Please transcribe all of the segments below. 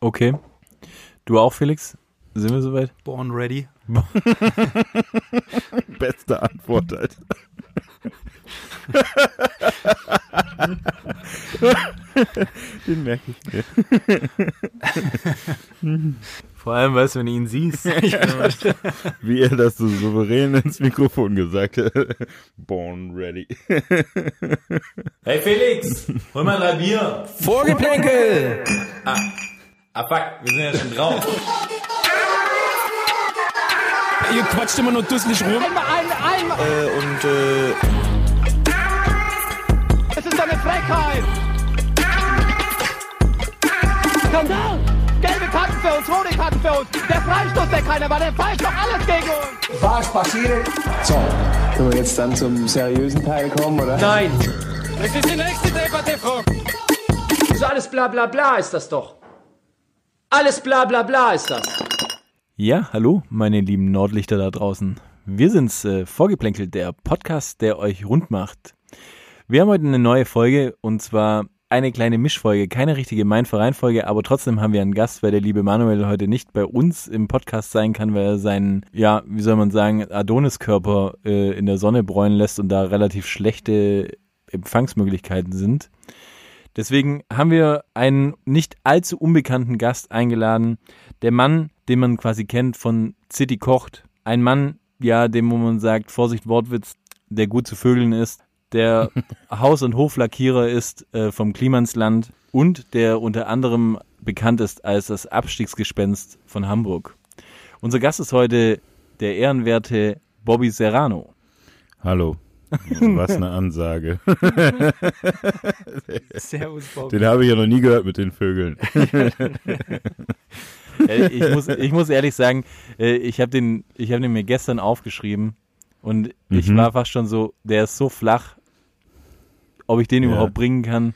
Okay. Du auch, Felix? Sind wir soweit? Born ready. Beste Antwort, Alter. Den merke ich mir. Vor allem, weißt du, wenn du ihn siehst. Wie er das so souverän ins Mikrofon gesagt hat. Born ready. Hey Felix, hol mal drei Bier. Vorgeplänkel! Ah fuck, wir sind ja schon drauf. Ihr quatscht immer nur dusselig rum. Äh, und äh, Es ist eine Frechheit! Skandal! Gelbe Karten für uns, rote Karten für uns. Der Freistoß, der keiner war, der pfeift doch alles gegen uns. Was passiert? So, können wir jetzt dann zum seriösen Teil kommen, oder? Nein! Das ist die nächste Debatte, Frau. So alles bla bla bla ist das doch. Alles bla bla bla ist das. Ja, hallo, meine lieben Nordlichter da draußen. Wir sind's, äh, Vorgeplänkelt, der Podcast, der euch rund macht. Wir haben heute eine neue Folge und zwar eine kleine Mischfolge, keine richtige Mein-Verein-Folge, aber trotzdem haben wir einen Gast, weil der liebe Manuel heute nicht bei uns im Podcast sein kann, weil er seinen, ja, wie soll man sagen, Adoniskörper äh, in der Sonne bräunen lässt und da relativ schlechte Empfangsmöglichkeiten sind. Deswegen haben wir einen nicht allzu unbekannten Gast eingeladen. Der Mann, den man quasi kennt von City Kocht. Ein Mann, ja, dem wo man sagt, Vorsicht, Wortwitz, der gut zu vögeln ist, der Haus- und Hoflackierer ist äh, vom Klimansland und der unter anderem bekannt ist als das Abstiegsgespenst von Hamburg. Unser Gast ist heute der ehrenwerte Bobby Serrano. Hallo. Was eine Ansage. Servus, Bob. Den habe ich ja noch nie gehört mit den Vögeln. Ich, muss, ich muss ehrlich sagen, äh, ich habe den, ich hab den mir gestern aufgeschrieben und ich Mhm. war fast schon so, der ist so flach, ob ich den Ja. überhaupt bringen kann.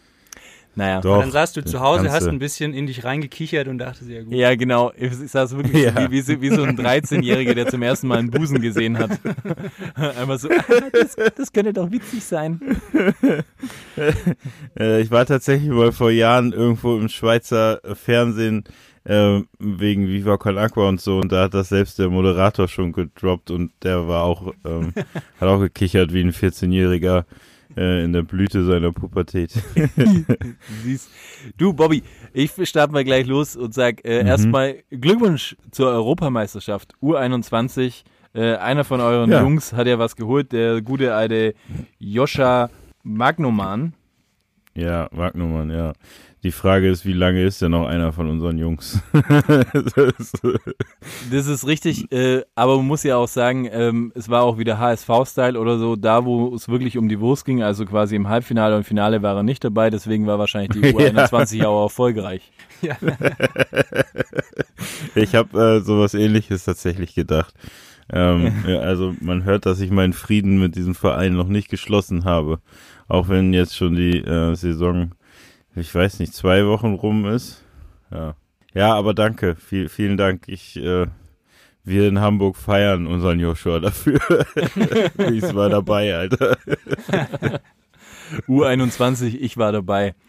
Naja. Doch. Dann saßt du zu Hause, hast ein bisschen in dich reingekichert und dachtest, ja gut. Ja, genau. Ich saß wirklich Ja. so, wie, wie, so, wie so ein 13-Jähriger, der zum ersten Mal einen Busen gesehen hat. Einfach so, ah, das, das könnte doch witzig sein. Äh, ich war tatsächlich mal vor Jahren irgendwo im Schweizer Fernsehen äh, wegen Viva Con Aqua und so und da hat das selbst der Moderator schon gedroppt und der war auch, ähm, hat auch gekichert wie ein 14-Jähriger äh, in der Blüte seiner Pubertät. Siehst. Du, Bobby, ich starte mal gleich los und sag äh, Mhm. erstmal Glückwunsch zur Europameisterschaft U21. Äh, einer von euren Ja. Jungs hat ja was geholt, der gute alte Joscha Magnoman. Ja, Wagnumann, ja. Die Frage ist, wie lange ist denn noch einer von unseren Jungs? Das- ist richtig, äh, aber man muss ja auch sagen, ähm, es war auch wieder HSV-Style oder so, da wo es wirklich um die Wurst ging, also quasi im Halbfinale und Finale war er nicht dabei, deswegen war wahrscheinlich die U21 auch erfolgreich. Ich habe äh, sowas ähnliches tatsächlich gedacht. Ähm, ja, also man hört, dass ich meinen Frieden mit diesem Verein noch nicht geschlossen habe. Auch wenn jetzt schon die äh, Saison, ich weiß nicht, zwei Wochen rum ist. Ja, ja aber danke. Viel, vielen Dank. Ich, äh, wir in Hamburg feiern unseren Joshua dafür. ich war dabei, Alter. U21, ich war dabei.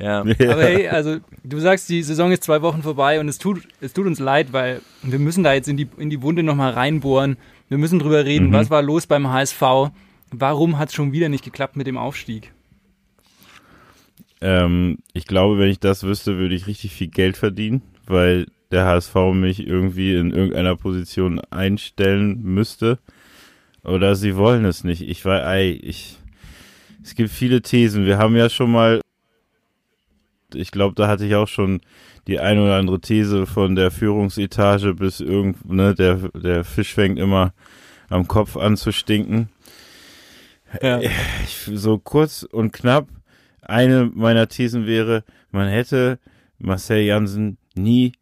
Ja. Aber hey, also du sagst, die Saison ist zwei Wochen vorbei und es tut, es tut uns leid, weil wir müssen da jetzt in die, in die Wunde nochmal reinbohren. Wir müssen drüber reden, Mhm. was war los beim HSV? Warum hat es schon wieder nicht geklappt mit dem Aufstieg? Ähm, ich glaube, wenn ich das wüsste, würde ich richtig viel Geld verdienen, weil der HSV mich irgendwie in irgendeiner Position einstellen müsste. Oder sie wollen es nicht. Ich war, ey, ich, es gibt viele Thesen. Wir haben ja schon mal, ich glaube, da hatte ich auch schon die ein oder andere These von der Führungsetage bis irgend, ne, der, der Fisch fängt immer am Kopf an zu stinken Ja. ich, so kurz und knapp, eine meiner Thesen wäre, man hätte Marcel Jansen nie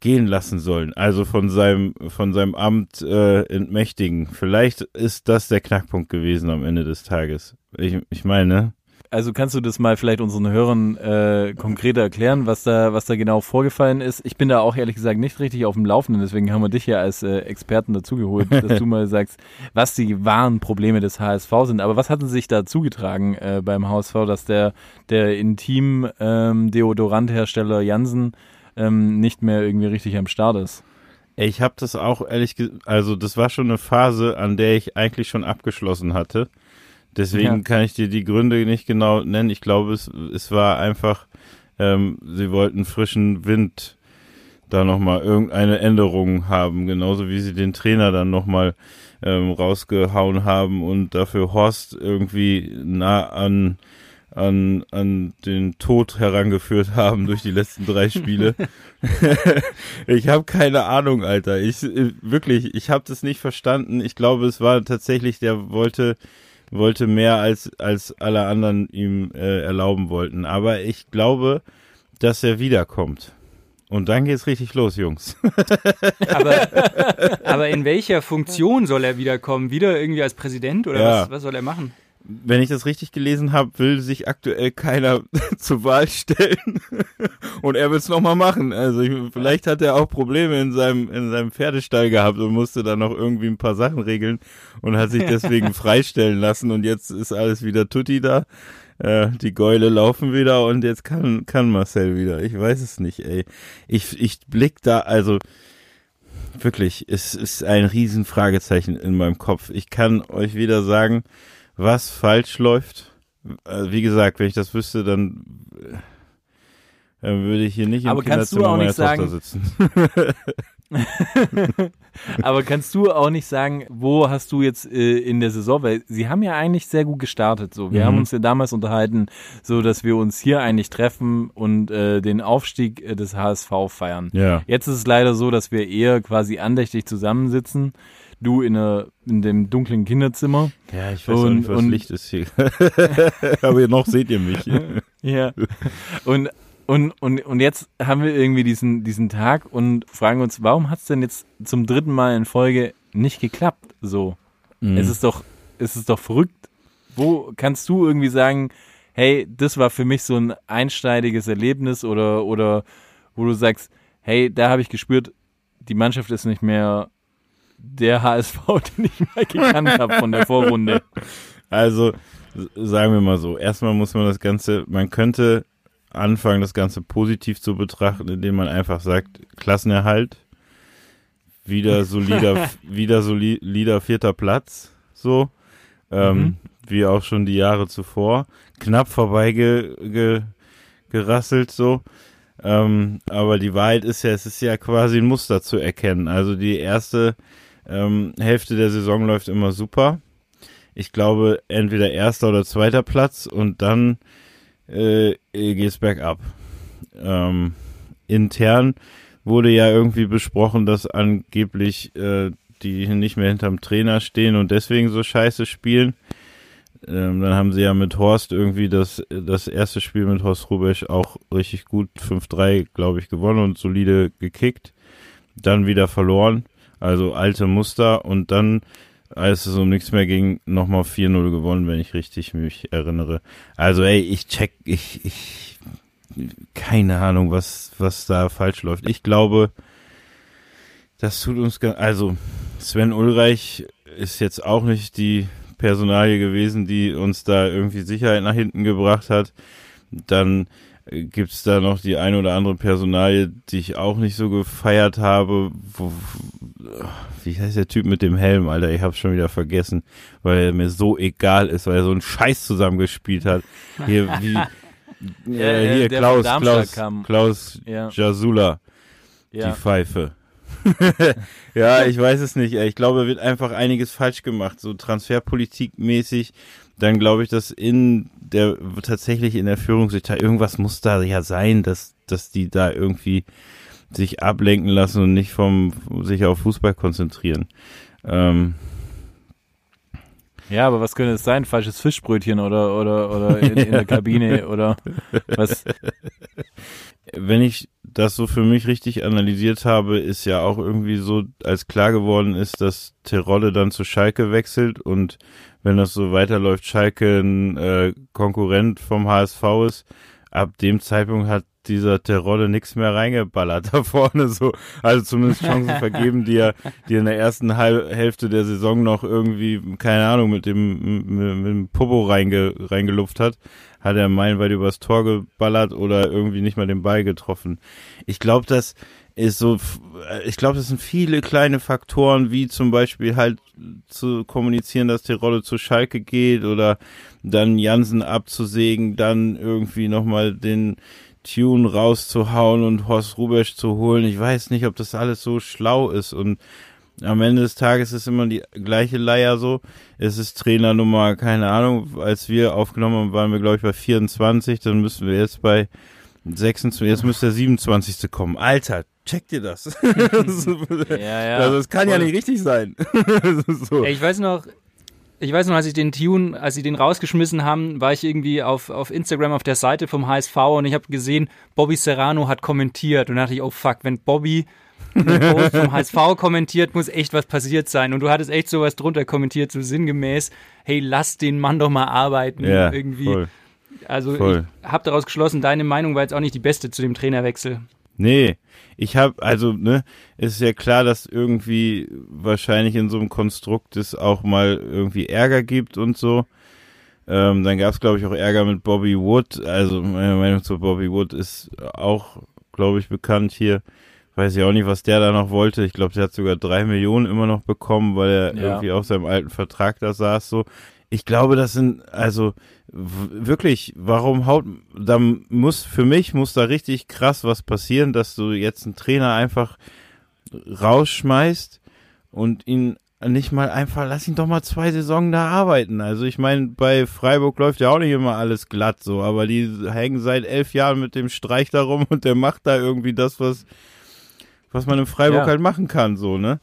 gehen lassen sollen, also von seinem, von seinem Amt äh, entmächtigen. Vielleicht ist das der Knackpunkt gewesen am Ende des Tages. Ich, ich meine, Also kannst du das mal vielleicht unseren Hörern äh, konkreter erklären, was da, was da genau vorgefallen ist? Ich bin da auch ehrlich gesagt nicht richtig auf dem Laufenden, deswegen haben wir dich ja als äh, Experten dazugeholt, dass du mal sagst, was die wahren Probleme des HSV sind. Aber was hatten sich da zugetragen äh, beim HSV, dass der, der Intim ähm, Jansen ähm, nicht mehr irgendwie richtig am Start ist. Ich habe das auch ehrlich gesagt, also das war schon eine Phase, an der ich eigentlich schon abgeschlossen hatte. Deswegen Ja. kann ich dir die Gründe nicht genau nennen. Ich glaube, es, es war einfach, ähm, sie wollten frischen Wind da nochmal irgendeine Änderung haben, genauso wie sie den Trainer dann nochmal ähm, rausgehauen haben und dafür Horst irgendwie nah an an, an den Tod herangeführt haben durch die letzten drei Spiele. ich habe keine Ahnung, Alter. Ich äh, wirklich, ich habe das nicht verstanden. Ich glaube, es war tatsächlich, der wollte wollte mehr als als alle anderen ihm äh, erlauben wollten. Aber ich glaube, dass er wiederkommt. Und dann geht's richtig los, Jungs. Aber, aber in welcher Funktion soll er wiederkommen? Wieder irgendwie als Präsident oder Ja. was, was soll er machen? Wenn ich das richtig gelesen habe, will sich aktuell keiner zur Wahl stellen. Und er wird's noch mal machen. Also ich, vielleicht hat er auch Probleme in seinem, in seinem Pferdestall gehabt und musste dann noch irgendwie ein paar Sachen regeln und hat sich deswegen freistellen lassen. Und jetzt ist alles wieder tutti da. Äh, die Gäule laufen wieder und jetzt kann, kann Marcel wieder. Ich weiß es nicht, ey. Ich, ich blick da, also wirklich, es ist ein riesen Fragezeichen in meinem Kopf. Ich kann euch wieder sagen, was falsch läuft. Äh, Wie gesagt, wenn ich das wüsste, dann, äh, dann würde ich hier nicht im Aber kannst du Kinderzimmer auch meiner nicht Tochter sagen- sitzen. Aber kannst du auch nicht sagen, wo hast du jetzt äh, in der Saison, weil sie haben ja eigentlich sehr gut gestartet. So, wir Mhm. haben uns ja damals unterhalten, so dass wir uns hier eigentlich treffen und äh, den Aufstieg äh, des HSV feiern. Ja. Jetzt ist es leider so, dass wir eher quasi andächtig zusammensitzen. Du in, einer, in dem dunklen Kinderzimmer. Ja, ich weiß Und- nicht, was und- Licht ist hier. Aber noch seht ihr mich. Ja. Und, und, und, und jetzt haben wir irgendwie diesen, diesen Tag und fragen uns, warum hat es denn jetzt zum dritten Mal in Folge nicht geklappt? So. Mhm. Es ist doch, es ist doch verrückt. Wo kannst du irgendwie sagen, hey, das war für mich so ein einsteidiges Erlebnis oder, oder wo du sagst, hey, da habe ich gespürt, die Mannschaft ist nicht mehr der HSV, den ich mal gekannt habe von der Vorrunde. Also, sagen wir mal so, erstmal muss man das Ganze, man könnte anfangen, das Ganze positiv zu betrachten, indem man einfach sagt, Klassenerhalt, wieder solider, wieder solider vierter Platz, so, ähm, Mhm. wie auch schon die Jahre zuvor, knapp vorbei ge, ge, gerasselt, so, ähm, aber die Wahrheit ist ja, es ist ja quasi ein Muster zu erkennen. Also die erste ähm, Hälfte der Saison läuft immer super. Ich glaube, entweder erster oder zweiter Platz und dann äh, geht's bergab. Ähm, intern wurde ja irgendwie besprochen, dass angeblich äh, die nicht mehr hinterm Trainer stehen und deswegen so scheiße spielen. Ähm, dann haben sie ja mit Horst irgendwie das, das erste Spiel mit Horst Rubesch auch richtig gut 5-3, glaube ich, gewonnen und solide gekickt. Dann wieder verloren, also alte Muster und dann, als es um nichts mehr ging, nochmal 4-0 gewonnen, wenn ich richtig mich erinnere. Also ey, ich check, ich, ich, keine Ahnung, was, was da falsch läuft. Ich glaube, das tut uns, also Sven Ulreich ist jetzt auch nicht die Personalie gewesen, die uns da irgendwie Sicherheit nach hinten gebracht hat. Dann äh, gibt's da noch die eine oder andere Personalie, die ich auch nicht so gefeiert habe. Wo, wie heißt der Typ mit dem Helm, Alter? Ich hab's schon wieder vergessen, weil er mir so egal ist, weil er so einen Scheiß zusammengespielt hat. Hier, wie, Ja, äh, hier Klaus, Klaus, kam. Klaus Ja. Jasula, die Ja. Pfeife. ja, ich weiß es nicht. ey. Ich glaube, er wird einfach einiges falsch gemacht, so Transferpolitik-mäßig. Dann glaube ich, dass in der tatsächlich in der Führungsetage irgendwas muss da ja sein, dass dass die da irgendwie sich ablenken lassen und nicht vom sich auf Fußball konzentrieren. Ähm, Ja, aber was könnte es sein? Falsches Fischbrötchen oder, oder, oder in, in der Kabine oder was? wenn ich das so für mich richtig analysiert habe, ist ja auch irgendwie so, als klar geworden ist, dass Terodde dann zu Schalke wechselt und wenn das so weiterläuft, Schalke ein äh, Konkurrent vom HSV ist, ab dem Zeitpunkt hat dieser Terodde nichts mehr reingeballert da vorne so. Also zumindest Chancen vergeben, die er, die er in der ersten Halb Hälfte der Saison noch irgendwie, keine Ahnung, mit dem, mit, mit dem Popo reinge, reingelupft hat. Hat er meilenweit übers Tor geballert oder irgendwie nicht mal den Ball getroffen. Ich glaube, das ist so, ich glaube, das sind viele kleine Faktoren, wie zum Beispiel halt zu kommunizieren, dass die Rolle zu Schalke geht oder dann Jansen abzusägen, dann irgendwie nochmal den Tune rauszuhauen und Horst Rubesch zu holen. Ich weiß nicht, ob das alles so schlau ist und am Ende des Tages ist immer die gleiche Leier so. Es ist Trainernummer, keine Ahnung, als wir aufgenommen haben, waren wir glaube ich bei 24, dann müssen wir jetzt bei 26, jetzt müsste der 27. kommen. Alter, check dir das. ja, ja. Also, das kann ja nicht richtig sein. so. ich weiß noch, ich weiß noch, als ich den Tune, als sie den rausgeschmissen haben, war ich irgendwie auf, auf Instagram auf der Seite vom HSV und ich habe gesehen, Bobby Serrano hat kommentiert und dachte ich, oh fuck, wenn Bobby einen Post vom HSV kommentiert, muss echt was passiert sein. Und du hattest echt sowas drunter kommentiert, so sinngemäß, hey, lass den Mann doch mal arbeiten. Ja, irgendwie. Voll. Also Voll. ich habe daraus geschlossen, deine Meinung war jetzt auch nicht die beste zu dem Trainerwechsel. Nee, ich habe, also, ne, ist ja klar, dass irgendwie wahrscheinlich in so einem Konstrukt es auch mal irgendwie Ärger gibt und so. Ähm, dann gab es, glaube ich, auch Ärger mit Bobby Wood. Also meine Meinung zu Bobby Wood ist auch, glaube ich, bekannt hier. Weiß ich auch nicht, was der da noch wollte. Ich glaube, der hat sogar drei Millionen immer noch bekommen, weil er Ja. irgendwie auf seinem alten Vertrag da saß. So, ich glaube, das sind also wirklich. Warum haut? Da muss für mich muss da richtig krass was passieren, dass du jetzt einen Trainer einfach rausschmeißt und ihn nicht mal einfach, lass ihn doch mal zwei Saisonen da arbeiten. Also ich meine, bei Freiburg läuft ja auch nicht immer alles glatt so, aber die hängen seit elf Jahren mit dem Streich da rum und der macht da irgendwie das, was, was man in Freiburg Ja. halt machen kann, so, ne?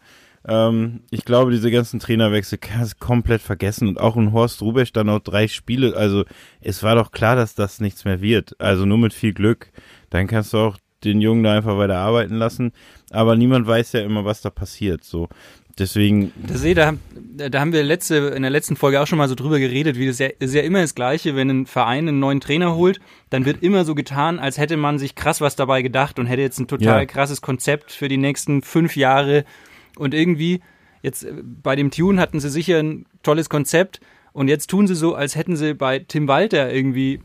Ähm, ich glaube, diese ganzen Trainerwechsel kannst du komplett vergessen und auch ein Horst Rubesch dann noch drei Spiele, also es war doch klar, dass das nichts mehr wird. Also nur mit viel Glück. Dann kannst du auch den Jungen da einfach weiter arbeiten lassen. Aber niemand weiß ja immer, was da passiert. So. Deswegen, Das sehe, da, haben- da haben wir letzte, in der letzten Folge auch schon mal so drüber geredet, wie das ja, ist ja immer das Gleiche, wenn ein Verein einen neuen Trainer holt, dann wird immer so getan, als hätte man sich krass was dabei gedacht und hätte jetzt ein total Ja. krasses Konzept für die nächsten fünf Jahre. Und irgendwie, jetzt äh, bei dem Tune hatten sie sicher ein tolles Konzept und jetzt tun sie so, als hätten sie bei Tim Walter irgendwie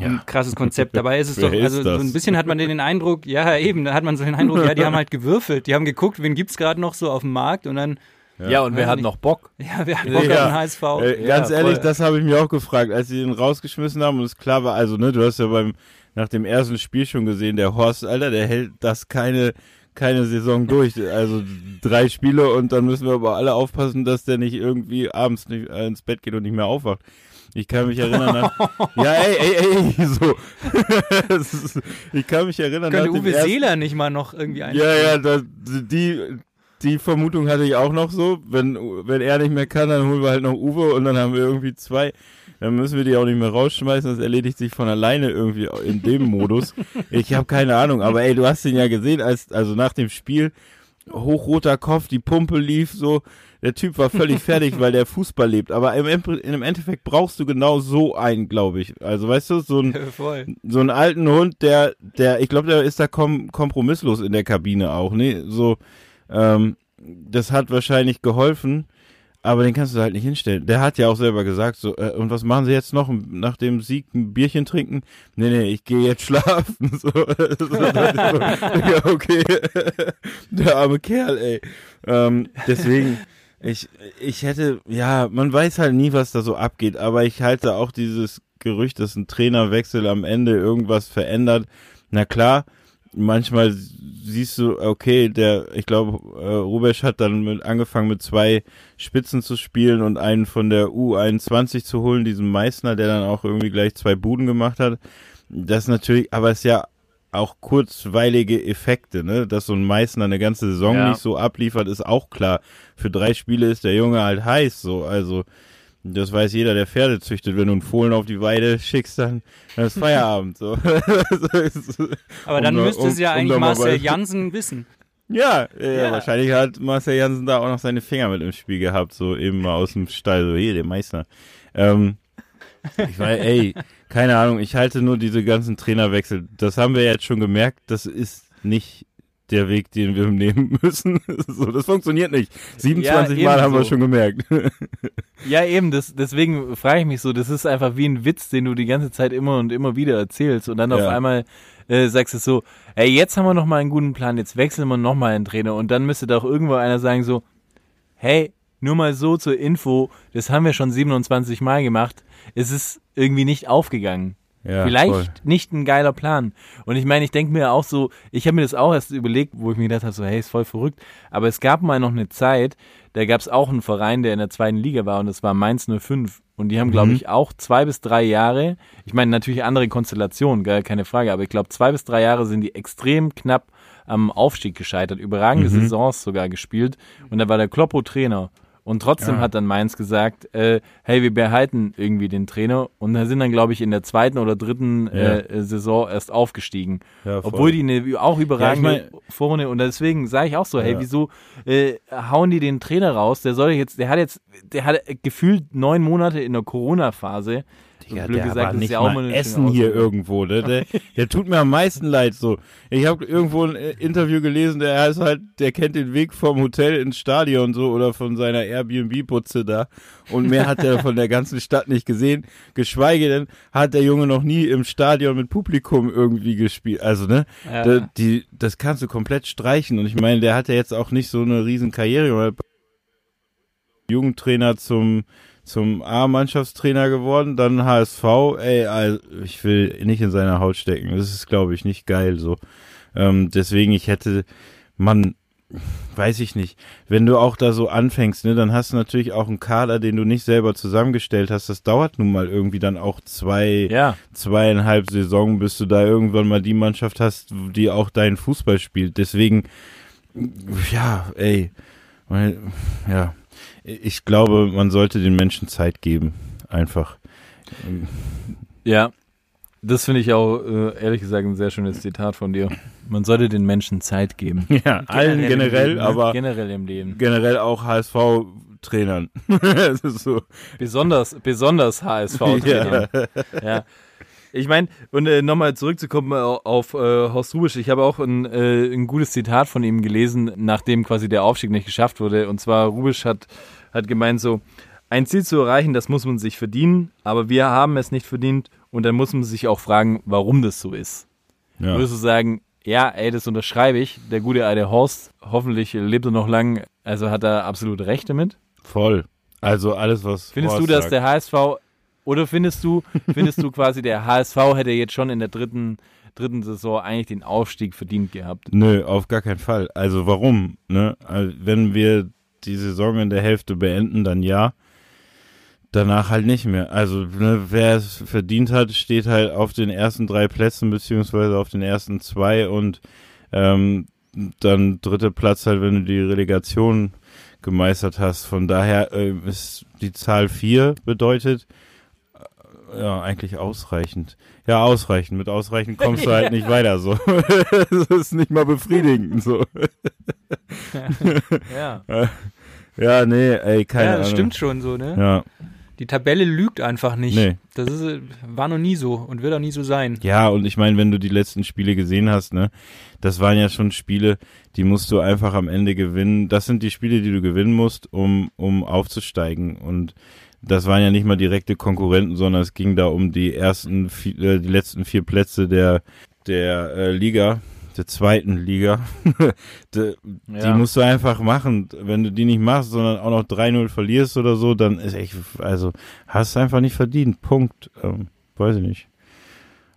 ein krasses Konzept. Dabei ist es doch, ist also so ein bisschen hat man den Eindruck, ja eben, da hat man so den Eindruck, ja, die haben halt gewürfelt, die haben geguckt, wen gibt's gerade noch so auf dem Markt und dann Ja, und wer hat noch Bock? ja, wer hat Bock Ja. auf den HSV? äh, Ja, ganz ehrlich, voll. das habe ich mir auch gefragt, als sie ihn rausgeschmissen haben und es klar war, also ne, du hast ja beim nach dem ersten Spiel schon gesehen, der Horst, Alter, der hält das keine keine Saison durch. Also drei Spiele und dann müssen wir aber alle aufpassen, dass der nicht irgendwie abends nicht äh, ins Bett geht und nicht mehr aufwacht. Ich kann mich erinnern an, ja, ey, ey, ey, so. Ist, ich kann mich erinnern Könnte Uwe ersten- Seeler nicht mal noch irgendwie ein. Ja, ja, das, die, die Vermutung hatte ich auch noch so. Wenn, wenn er nicht mehr kann, dann holen wir halt noch Uwe und dann haben wir irgendwie zwei. Dann müssen wir die auch nicht mehr rausschmeißen. Das erledigt sich von alleine irgendwie in dem Modus. Ich habe keine Ahnung. Aber ey, du hast den ja gesehen, als, also nach dem Spiel, hochroter Kopf, die Pumpe lief so. Der Typ war völlig fertig, weil der Fußball lebt. Aber im, im Endeffekt brauchst du genau so einen, glaube ich. Also weißt du, so ein, Voll. so einen alten Hund, der, der, ich glaube, der ist da kom kompromisslos in der Kabine auch, ne? So, ähm, das hat wahrscheinlich geholfen, aber den kannst du halt nicht hinstellen. Der hat ja auch selber gesagt, so, äh, und was machen sie jetzt noch nach dem Sieg ein Bierchen trinken? Nee, nee, ich gehe jetzt schlafen. So, so, ja, okay. der arme Kerl, ey. Ähm, deswegen, ich, ich hätte, ja, man weiß halt nie, was da so abgeht, aber ich halte auch dieses Gerücht, dass ein Trainerwechsel am Ende irgendwas verändert. Na klar, manchmal siehst du, okay, der, ich glaube, äh, Rubesch hat dann mit, angefangen mit zwei Spitzen zu spielen und einen von der U21 zu holen, diesen Meißner, der dann auch irgendwie gleich zwei Buden gemacht hat. Das natürlich, aber es ist ja auch kurzweilige Effekte, ne? Dass so ein Meißner eine ganze Saison Ja. nicht so abliefert, ist auch klar. Für drei Spiele ist der Junge halt heiß, so, also. Das weiß jeder, der Pferde züchtet. Wenn du einen Fohlen auf die Weide schickst, dann, dann ist Feierabend. So. Aber dann Um da- müsste um- es ja um eigentlich Marcel Jansen wissen. Ja, ja, Ja. wahrscheinlich hat Marcel Jansen da auch noch seine Finger mit im Spiel gehabt, so eben mal aus dem Stall, so hier, der Meister. Ähm, ich weiß, ey, keine Ahnung, ich halte nur diese ganzen Trainerwechsel. Das haben wir jetzt schon gemerkt, das ist nicht der Weg, den wir nehmen müssen. so, das funktioniert nicht. 27 Ja, Mal haben wir ebenso. schon gemerkt. Ja, eben, das, deswegen frage ich mich so, das ist einfach wie ein Witz, den du die ganze Zeit immer und immer wieder erzählst und dann auf Ja. einmal äh, sagst du so, ey, jetzt haben wir noch mal einen guten Plan, jetzt wechseln wir noch mal einen Trainer und dann müsste doch irgendwo einer sagen so, hey, nur mal so zur Info, das haben wir schon 27 Mal gemacht, es ist irgendwie nicht aufgegangen. Ja, Vielleicht voll. nicht ein geiler Plan. Und ich meine, ich denke mir auch so, ich habe mir das auch erst überlegt, wo ich mir gedacht habe, so, hey, ist voll verrückt. Aber es gab mal noch eine Zeit, da gab es auch einen Verein, der in der zweiten Liga war und das war Mainz 05. Und die haben, glaube ich, auch zwei bis drei Jahre, ich meine natürlich andere Konstellationen, gar keine Frage, aber ich glaube, zwei bis drei Jahre sind die extrem knapp am Aufstieg gescheitert, überragende Saisons sogar gespielt. Und da war der Kloppo Trainer. Und trotzdem hat dann Mainz gesagt, äh, hey, wir behalten irgendwie den Trainer. Und da sind dann, glaube ich, in der zweiten oder dritten äh, äh, Saison erst aufgestiegen. Ja. Obwohl die eine auch überragende Ja, ich mein- vorne. Und deswegen sage ich auch so, hey, Ja. wieso äh, hauen die den Trainer raus? Der soll jetzt, der hat jetzt, der hat gefühlt neun Monate in der Corona-Phase. Ja, blöd der gesagt, nicht ja auch mal Essen hier irgendwo. Ne? Der, der tut mir am meisten leid. So, ich habe irgendwo ein äh, Interview gelesen. Der ist halt, der kennt den Weg vom Hotel ins Stadion so oder von seiner Airbnb-Putze da. Und mehr hat er von der ganzen Stadt nicht gesehen. Geschweige denn hat der Junge noch nie im Stadion mit Publikum irgendwie gespielt. Also ne, Ja. da, die, das kannst du komplett streichen. Und ich meine, der hat ja jetzt auch nicht so eine riesen Karriere. Jugendtrainer zum zum A-Mannschaftstrainer geworden, dann HSV, ey, also ich will nicht in seiner Haut stecken. Das ist, glaube ich, nicht geil so. Ähm, deswegen, ich hätte, man, weiß ich nicht, wenn du auch da so anfängst, ne, dann hast du natürlich auch einen Kader, den du nicht selber zusammengestellt hast. Das dauert nun mal irgendwie dann auch zwei, Ja, zweieinhalb Saison, bis du da irgendwann mal die Mannschaft hast, die auch deinen Fußball spielt. Deswegen, ja, ey, weil- ja, ich glaube, man sollte den Menschen Zeit geben. Einfach. ja. Das finde ich auch, äh, ehrlich gesagt, ein sehr schönes Zitat von dir. Man sollte den Menschen Zeit geben. Ja, allen generell, Leben, ne? aber Generell im Leben. generell auch HSV-Trainern. so. Besonders, besonders HSV. Ja. ja. Ich meine, und äh, nochmal zurückzukommen au- auf äh, Horst Rubisch, ich habe auch ein, äh, ein gutes Zitat von ihm gelesen, nachdem quasi der Aufstieg nicht geschafft wurde. Und zwar, Rubisch hat, hat gemeint so, ein Ziel zu erreichen, das muss man sich verdienen, aber wir haben es nicht verdient und dann muss man sich auch fragen, warum das so ist. Ja. Würdest du sagen, ja, ey, das unterschreibe ich, der gute alte Horst, hoffentlich lebt er noch lang, also hat er absolut recht damit? Voll. Also alles, was. Findest Horst du, dass sagt. der HSV oder findest du, findest du quasi, der HSV hätte jetzt schon in der dritten, dritten Saison eigentlich den Aufstieg verdient gehabt? Nö, auf gar keinen Fall. Also warum? Ne? Also, wenn wir die Saison in der Hälfte beenden, dann ja. Danach halt nicht mehr. Also ne, wer es verdient hat, steht halt auf den ersten drei Plätzen beziehungsweise auf den ersten zwei und ähm, dann dritter Platz halt, wenn du die Relegation gemeistert hast. Von daher äh, ist die Zahl vier bedeutet ja eigentlich ausreichend. Ja, ausreichend. Mit ausreichend kommst du halt nicht weiter so. das ist nicht mal befriedigend so. Ja. Ja, nee, ey, keine ja, Ahnung. das stimmt schon so, ne? Ja. Die Tabelle lügt einfach nicht. Nee. Das ist, war noch nie so und wird auch nie so sein. Ja, und ich meine, wenn du die letzten Spiele gesehen hast, ne, das waren ja schon Spiele, die musst du einfach am Ende gewinnen. Das sind die Spiele, die du gewinnen musst, um, um aufzusteigen. Und das waren ja nicht mal direkte Konkurrenten, sondern es ging da um die ersten, vi- äh, die letzten vier Plätze der, der äh, Liga, der zweiten Liga. die, die Ja. musst du einfach machen. Wenn du die nicht machst, sondern auch noch 3-0 verlierst oder so, dann ist echt, also hast du einfach nicht verdient. Punkt. Ähm, weiß ich nicht.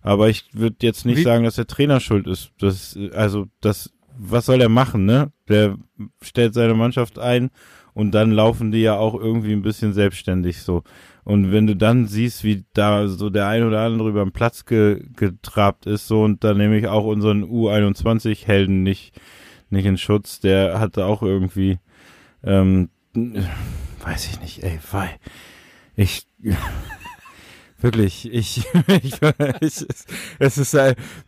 Aber ich würde jetzt nicht Wie- sagen, dass der Trainer schuld ist. Das, also, das, was soll er machen, ne? Der stellt seine Mannschaft ein und dann laufen die ja auch irgendwie ein bisschen selbstständig so. Und wenn du dann siehst, wie da so der ein oder andere über den Platz ge, getrabt ist, so, und dann nehme ich auch unseren U21-Helden nicht, nicht in Schutz, der hatte auch irgendwie, ähm, weiß ich nicht, ey, weil ich, wirklich, ich, ich, ich es ist,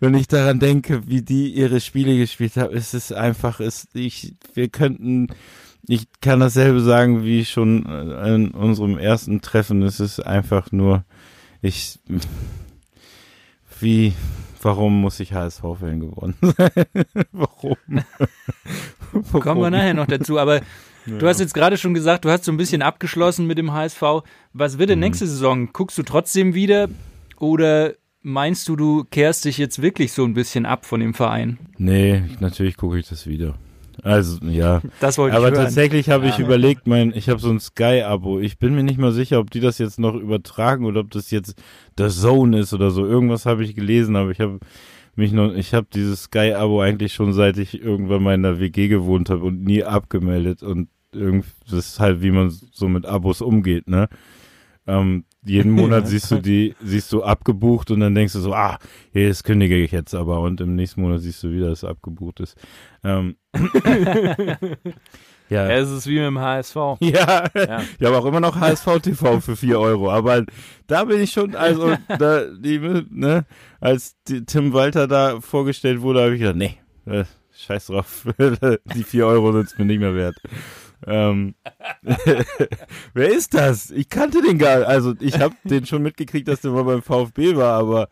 wenn ich daran denke, wie die ihre Spiele gespielt haben, ist es einfach, ist, ich, wir könnten, ich kann dasselbe sagen wie schon äh, in unserem ersten Treffen. Es ist einfach nur, ich, Wie, warum muss ich HSV-Fan geworden sein? warum? warum? Kommen wir nachher noch dazu, aber ja. du hast jetzt gerade schon gesagt, du hast so ein bisschen abgeschlossen mit dem HSV. Was wird denn mhm. nächste Saison? Guckst du trotzdem wieder oder meinst du, du kehrst dich jetzt wirklich so ein bisschen ab von dem Verein? Nee, natürlich gucke ich das wieder. Also, ja. Das wollte Aber ich hören. tatsächlich habe ich überlegt, mein, ich habe so ein Sky-Abo. Ich bin mir nicht mal sicher, ob die das jetzt noch übertragen oder ob das jetzt der Zone ist oder so. Irgendwas habe ich gelesen, aber ich habe mich noch, ich habe dieses Sky-Abo eigentlich schon seit ich irgendwann mal in der WG gewohnt habe und nie abgemeldet und irgendwie, das ist halt, wie man so mit Abos umgeht, ne? Ähm, jeden Monat siehst du die, siehst du abgebucht und dann denkst du so, ah, das kündige ich jetzt aber und im nächsten Monat siehst du wieder, dass es abgebucht ist. Ähm. ja. ja. Es ist wie mit dem HSV. Ja, ja. ich habe auch immer noch HSV TV für 4 Euro, aber da bin ich schon, also, da, die, ne, als die, Tim Walter da vorgestellt wurde, habe ich gedacht, nee, äh, scheiß drauf, die 4 Euro sind es mir nicht mehr wert. Ähm, wer ist das? Ich kannte den gar nicht. Also ich habe den schon mitgekriegt, dass der mal beim VfB war, aber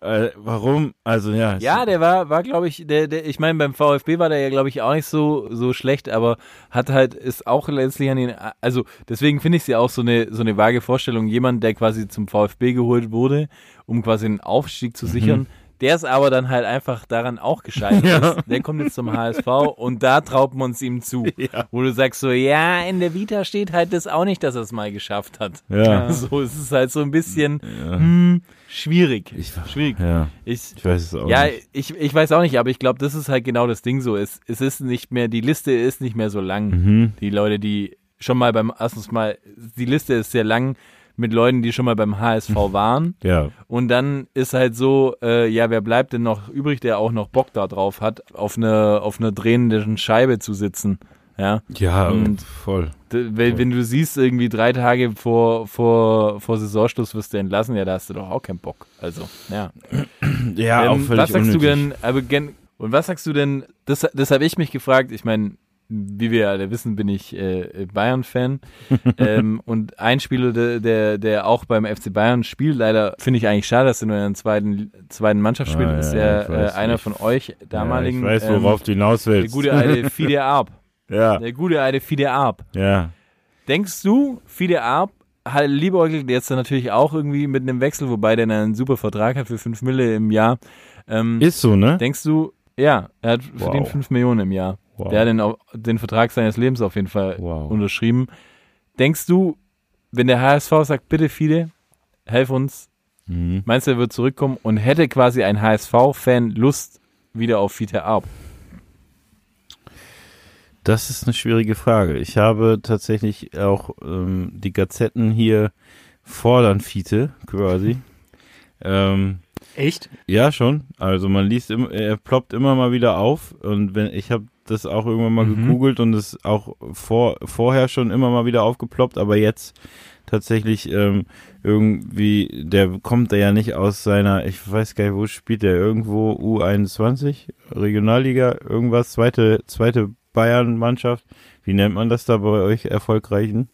äh, warum? Also ja. Ja, der war, war glaube ich, der, der, ich meine, beim VfB war der ja, glaube ich, auch nicht so, so schlecht, aber hat halt, ist auch letztlich an den, also deswegen finde ich es ja auch so eine, so eine vage Vorstellung, jemand, der quasi zum VfB geholt wurde, um quasi einen Aufstieg zu sichern, mhm der ist aber dann halt einfach daran auch gescheitert. Ja. Der kommt jetzt zum HSV und da traut man es ihm zu. Ja. Wo du sagst so, ja, in der Vita steht halt das auch nicht, dass er es mal geschafft hat. Ja. So ist es halt so ein bisschen hm, schwierig. Ich, schwierig. Ja. Ich, ich weiß es auch ja, nicht. Ich, ich weiß auch nicht, aber ich glaube, das ist halt genau das Ding so. Es, es ist nicht mehr, die Liste ist nicht mehr so lang. Mhm. Die Leute, die schon mal beim, erstens mal, die Liste ist sehr lang mit Leuten, die schon mal beim HSV waren. Ja. Und dann ist halt so, äh, ja, wer bleibt denn noch übrig, der auch noch Bock da drauf hat, auf einer auf einer drehenden Scheibe zu sitzen. Ja, ja und voll. Wenn, wenn du siehst, irgendwie drei Tage vor, vor, vor Saisonschluss wirst du entlassen, ja, da hast du doch auch keinen Bock. Also, ja. Ja, ähm, auch völlig Was sagst unnötig. du denn, aber gen, und was sagst du denn, das, das habe ich mich gefragt, ich meine, wie wir ja alle wissen, bin ich äh, Bayern-Fan. ähm, und ein Spieler, der, der, der auch beim FC Bayern spielt, leider finde ich eigentlich schade, dass er nur in der zweiten, zweiten Mannschaft spielt, ah, ist ja, der äh, einer von euch damaligen. Ja, ich weiß, worauf ähm, du hinaus willst. Der gute alte Fide Arp. ja. Der gute alte Fide Arp. Ja. Denkst du, Fide Arp liebäugelt jetzt natürlich auch irgendwie mit einem Wechsel, wobei der einen super Vertrag hat für 5 Mille im Jahr. Ähm, ist so, ne? Denkst du, ja, er hat wow. verdient 5 Millionen im Jahr. Wow. Der hat den, den Vertrag seines Lebens auf jeden Fall wow. unterschrieben. Denkst du, wenn der HSV sagt, bitte viele, helf uns, mhm. meinst du, er wird zurückkommen und hätte quasi ein HSV-Fan Lust wieder auf Fiete Arp? Das ist eine schwierige Frage. Ich habe tatsächlich auch ähm, die Gazetten hier fordern Fiete quasi. ähm, Echt? Ja, schon. Also man liest immer, er ploppt immer mal wieder auf und wenn ich habe das auch irgendwann mal mhm. gegoogelt und es auch vor, vorher schon immer mal wieder aufgeploppt, aber jetzt tatsächlich ähm, irgendwie, der kommt da ja nicht aus seiner, ich weiß gar nicht, wo spielt der, irgendwo U21, Regionalliga, irgendwas, zweite, zweite Bayern-Mannschaft. Wie nennt man das da bei euch erfolgreichen?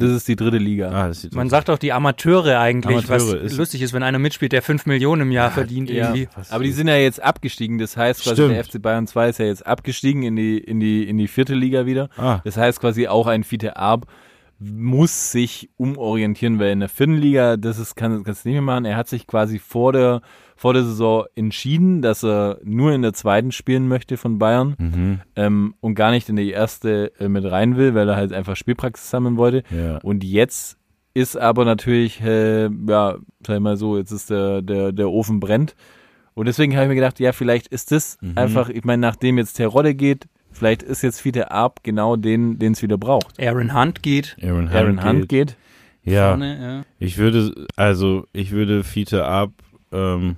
Das ist die dritte Liga. Ah, das ist die Man sagt auch die Amateure eigentlich, Amateure was ist lustig ist, wenn einer mitspielt, der 5 Millionen im Jahr ja, verdient ja, irgendwie. Aber die sind ja jetzt abgestiegen, das heißt quasi Stimmt. der FC Bayern 2 ist ja jetzt abgestiegen in die, in die, in die vierte Liga wieder. Ah. Das heißt quasi auch ein Fiete Arb muss sich umorientieren, weil in der vierten Liga, das ist, kann, kannst du nicht mehr machen. Er hat sich quasi vor der, vor der Saison entschieden, dass er nur in der zweiten spielen möchte von Bayern mhm. ähm, und gar nicht in die erste äh, mit rein will, weil er halt einfach Spielpraxis sammeln wollte. Ja. Und jetzt ist aber natürlich, äh, ja, sag ich mal so, jetzt ist der, der, der Ofen brennt. Und deswegen habe ich mir gedacht, ja, vielleicht ist das mhm. einfach, ich meine, nachdem jetzt Terodde geht, Vielleicht ist jetzt Fiete Arp genau den, den es wieder braucht. Aaron Hunt geht. Aaron Hunt, Aaron Hunt geht. geht. Ja. Vorne, ja. Ich würde, also ich würde Fiete Arp, ähm,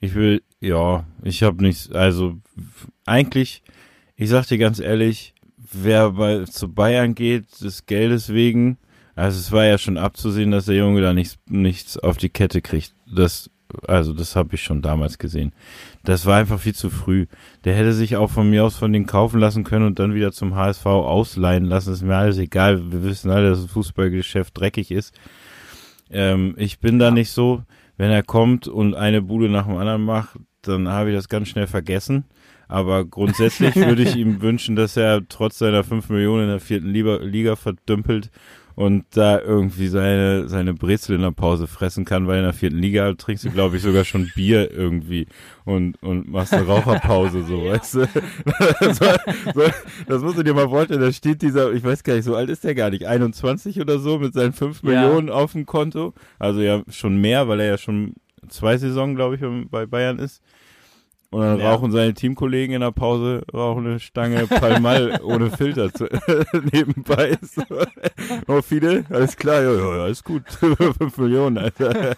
ich will, ja, ich habe nichts, also eigentlich, ich sag dir ganz ehrlich, wer bei, zu Bayern geht, des Geldes wegen, also es war ja schon abzusehen, dass der Junge da nichts, nichts auf die Kette kriegt. Das also das habe ich schon damals gesehen. Das war einfach viel zu früh. Der hätte sich auch von mir aus von denen kaufen lassen können und dann wieder zum HSV ausleihen lassen. Ist mir alles egal. Wir wissen alle, dass das Fußballgeschäft dreckig ist. Ähm, ich bin da nicht so. wenn er kommt und eine Bude nach dem anderen macht, dann habe ich das ganz schnell vergessen. Aber grundsätzlich würde ich ihm wünschen, dass er trotz seiner 5 Millionen in der vierten Liga, Liga verdümpelt und da irgendwie seine, seine Brezel in der Pause fressen kann, weil in der vierten Liga trinkst du, glaube ich, sogar schon Bier irgendwie und, und machst eine Raucherpause, so, weißt du? Das, war, so, das musst du dir mal vorstellen, da steht dieser, ich weiß gar nicht, so alt ist der gar nicht, 21 oder so mit seinen 5 Ja. Millionen auf dem Konto. Also ja, schon mehr, weil er ja schon zwei Saisonen, glaube ich, bei Bayern ist. Und dann Ja. rauchen seine Teamkollegen in der Pause, rauchen eine Stange Palmal ohne Filter zu, nebenbei. So. Oh, viele, alles klar, ja, ja, alles gut. Fünf Millionen, Alter.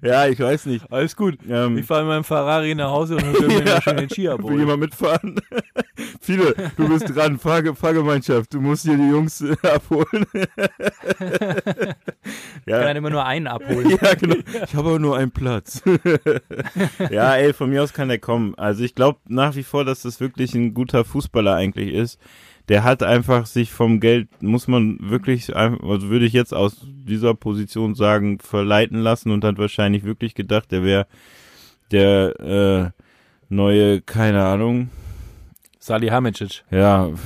Ja, ich weiß nicht. Alles gut. Ähm, Ich fahre in meinem Ferrari nach Hause und hol mir Ja. schön den Ski Will jemand mitfahren? Viele, du bist dran, Fahr Fahrgemeinschaft, du musst hier die Jungs äh, abholen. Kann ja, dann immer nur einen abholen. ja, genau. Ich habe aber nur einen Platz. ja, ey, von mir aus kann der kommen. Also ich glaube nach wie vor, dass das wirklich ein guter Fußballer eigentlich ist. Der hat einfach sich vom Geld, muss man wirklich, also würde ich jetzt aus dieser Position sagen, verleiten lassen und hat wahrscheinlich wirklich gedacht, der wäre der äh, neue, keine Ahnung, Salihamidzic. ja.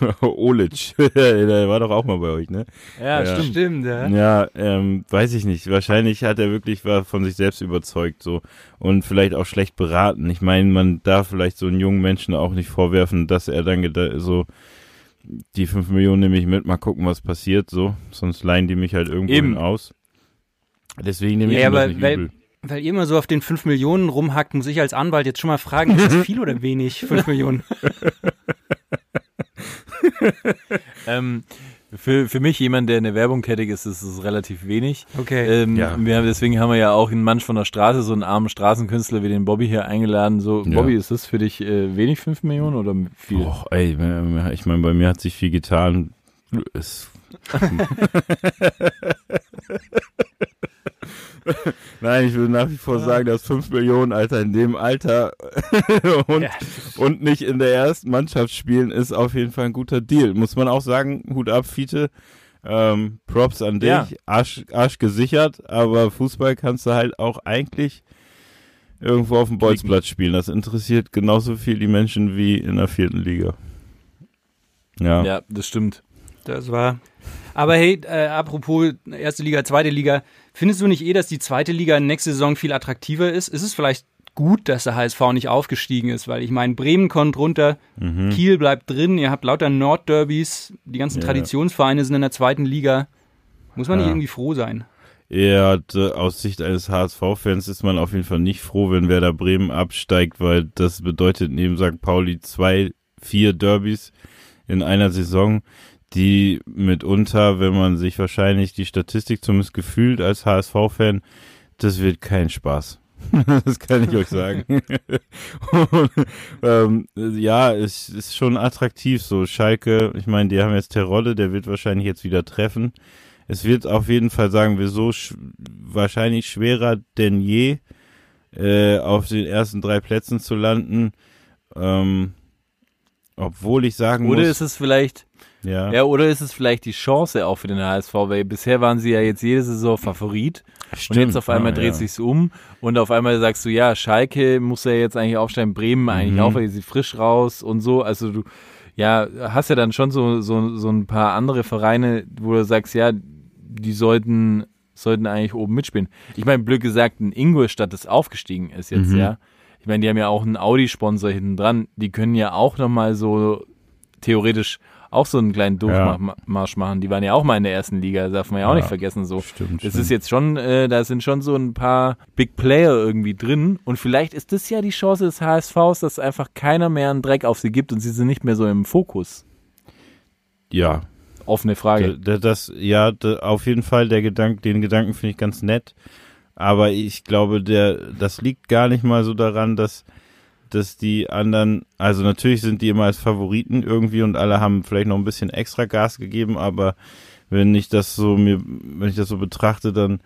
Olic, der war doch auch mal bei euch, ne? Ja, Ja. stimmt. Stimmt, ja. Ja, ähm, weiß ich nicht. Wahrscheinlich hat er wirklich war von sich selbst überzeugt so und vielleicht auch schlecht beraten. Ich meine, man darf vielleicht so einen jungen Menschen auch nicht vorwerfen, dass er dann so die fünf Millionen nehme ich mit, mal gucken, was passiert, so. Sonst leihen die mich halt irgendwo aus. Deswegen nehme ich Ja, das aber nicht weil- übel. Weil ihr immer so auf den 5 Millionen rumhackt, muss ich als Anwalt jetzt schon mal fragen, ist das viel oder wenig? 5 Millionen. Ähm, für, für mich, jemand, der in der Werbung tätig ist, ist es relativ wenig. Okay. Ähm, Ja. wir, haben- deswegen haben wir ja auch einen Mann von der Straße, so einen armen Straßenkünstler wie den Bobby hier eingeladen. So, Ja. Bobby, ist das für dich äh, wenig, 5 Millionen oder viel? Och, ey, ich meine, bei mir hat sich viel getan. Es Nein, ich würde nach wie vor sagen, dass 5 Millionen, Alter, in dem Alter und, Ja. und nicht in der ersten Mannschaft spielen, ist auf jeden Fall ein guter Deal. Muss man auch sagen, Hut ab, Fiete. Ähm, Props an dich, Ja. Arsch, Arsch gesichert, aber Fußball kannst du halt auch eigentlich irgendwo auf dem Bolzplatz spielen. Das interessiert genauso viel die Menschen wie in der vierten Liga. Ja. Ja, das stimmt. Das war. Aber hey, äh, apropos erste Liga, zweite Liga, findest du nicht eh, dass die zweite Liga nächste Saison viel attraktiver ist? Ist es vielleicht gut, dass der HSV nicht aufgestiegen ist? Weil ich meine, Bremen kommt runter, Kiel bleibt drin, ihr habt lauter Nordderbys, die ganzen Ja. Traditionsvereine sind in der zweiten Liga. Muss man nicht Ja. irgendwie froh sein? Ja, aus Sicht eines HSV-Fans ist man auf jeden Fall nicht froh, wenn Werder Bremen absteigt, weil das bedeutet neben St. Pauli zwei, vier Derbys in einer Saison, die mitunter, wenn man sich wahrscheinlich die Statistik zumindest gefühlt als HSV-Fan, das wird kein Spaß. das kann ich euch sagen. Und, ähm, ja, es ist schon attraktiv so. Schalke, ich meine, die haben jetzt Terodde, der wird wahrscheinlich jetzt wieder treffen. Es wird auf jeden Fall, sagen wir so, sch wahrscheinlich schwerer denn je, äh, auf den ersten drei Plätzen zu landen. Ähm, obwohl ich sagen Oder muss, ist es vielleicht, ja, ja, oder ist es vielleicht die Chance auch für den HSV, weil bisher waren sie ja jetzt jede Saison Favorit und jetzt auf einmal ja, dreht ja. sich's um und auf einmal sagst du, ja, Schalke muss ja jetzt eigentlich aufsteigen, Bremen eigentlich Mhm. auch, weil sie frisch raus und so, also du, ja, hast ja dann schon so, so, so ein paar andere Vereine, wo du sagst, ja, die sollten, sollten eigentlich oben mitspielen. Ich meine, blöd gesagt, ein Ingolstadt, das aufgestiegen ist jetzt, Mhm. ja. Ich meine, die haben ja auch einen Audi-Sponsor hinten dran. Die können ja auch nochmal so theoretisch auch so einen kleinen Durchmarsch machen. Die waren ja auch mal in der ersten Liga, darf man ja auch Ja, nicht vergessen so. Stimmt, Das stimmt. ist jetzt schon, äh, da sind schon so ein paar Big Player irgendwie drin und vielleicht ist das ja die Chance des HSVs, dass einfach keiner mehr einen Dreck auf sie gibt und sie sind nicht mehr so im Fokus. ja, Offene Frage. D- d- Das, ja, d- auf jeden Fall, der Gedanke, den Gedanken finde ich ganz nett. Aber ich glaube, der, das liegt gar nicht mal so daran, dass, dass die anderen, also natürlich sind die immer als Favoriten irgendwie und alle haben vielleicht noch ein bisschen extra Gas gegeben, aber wenn ich das so mir, wenn ich das so betrachte, dann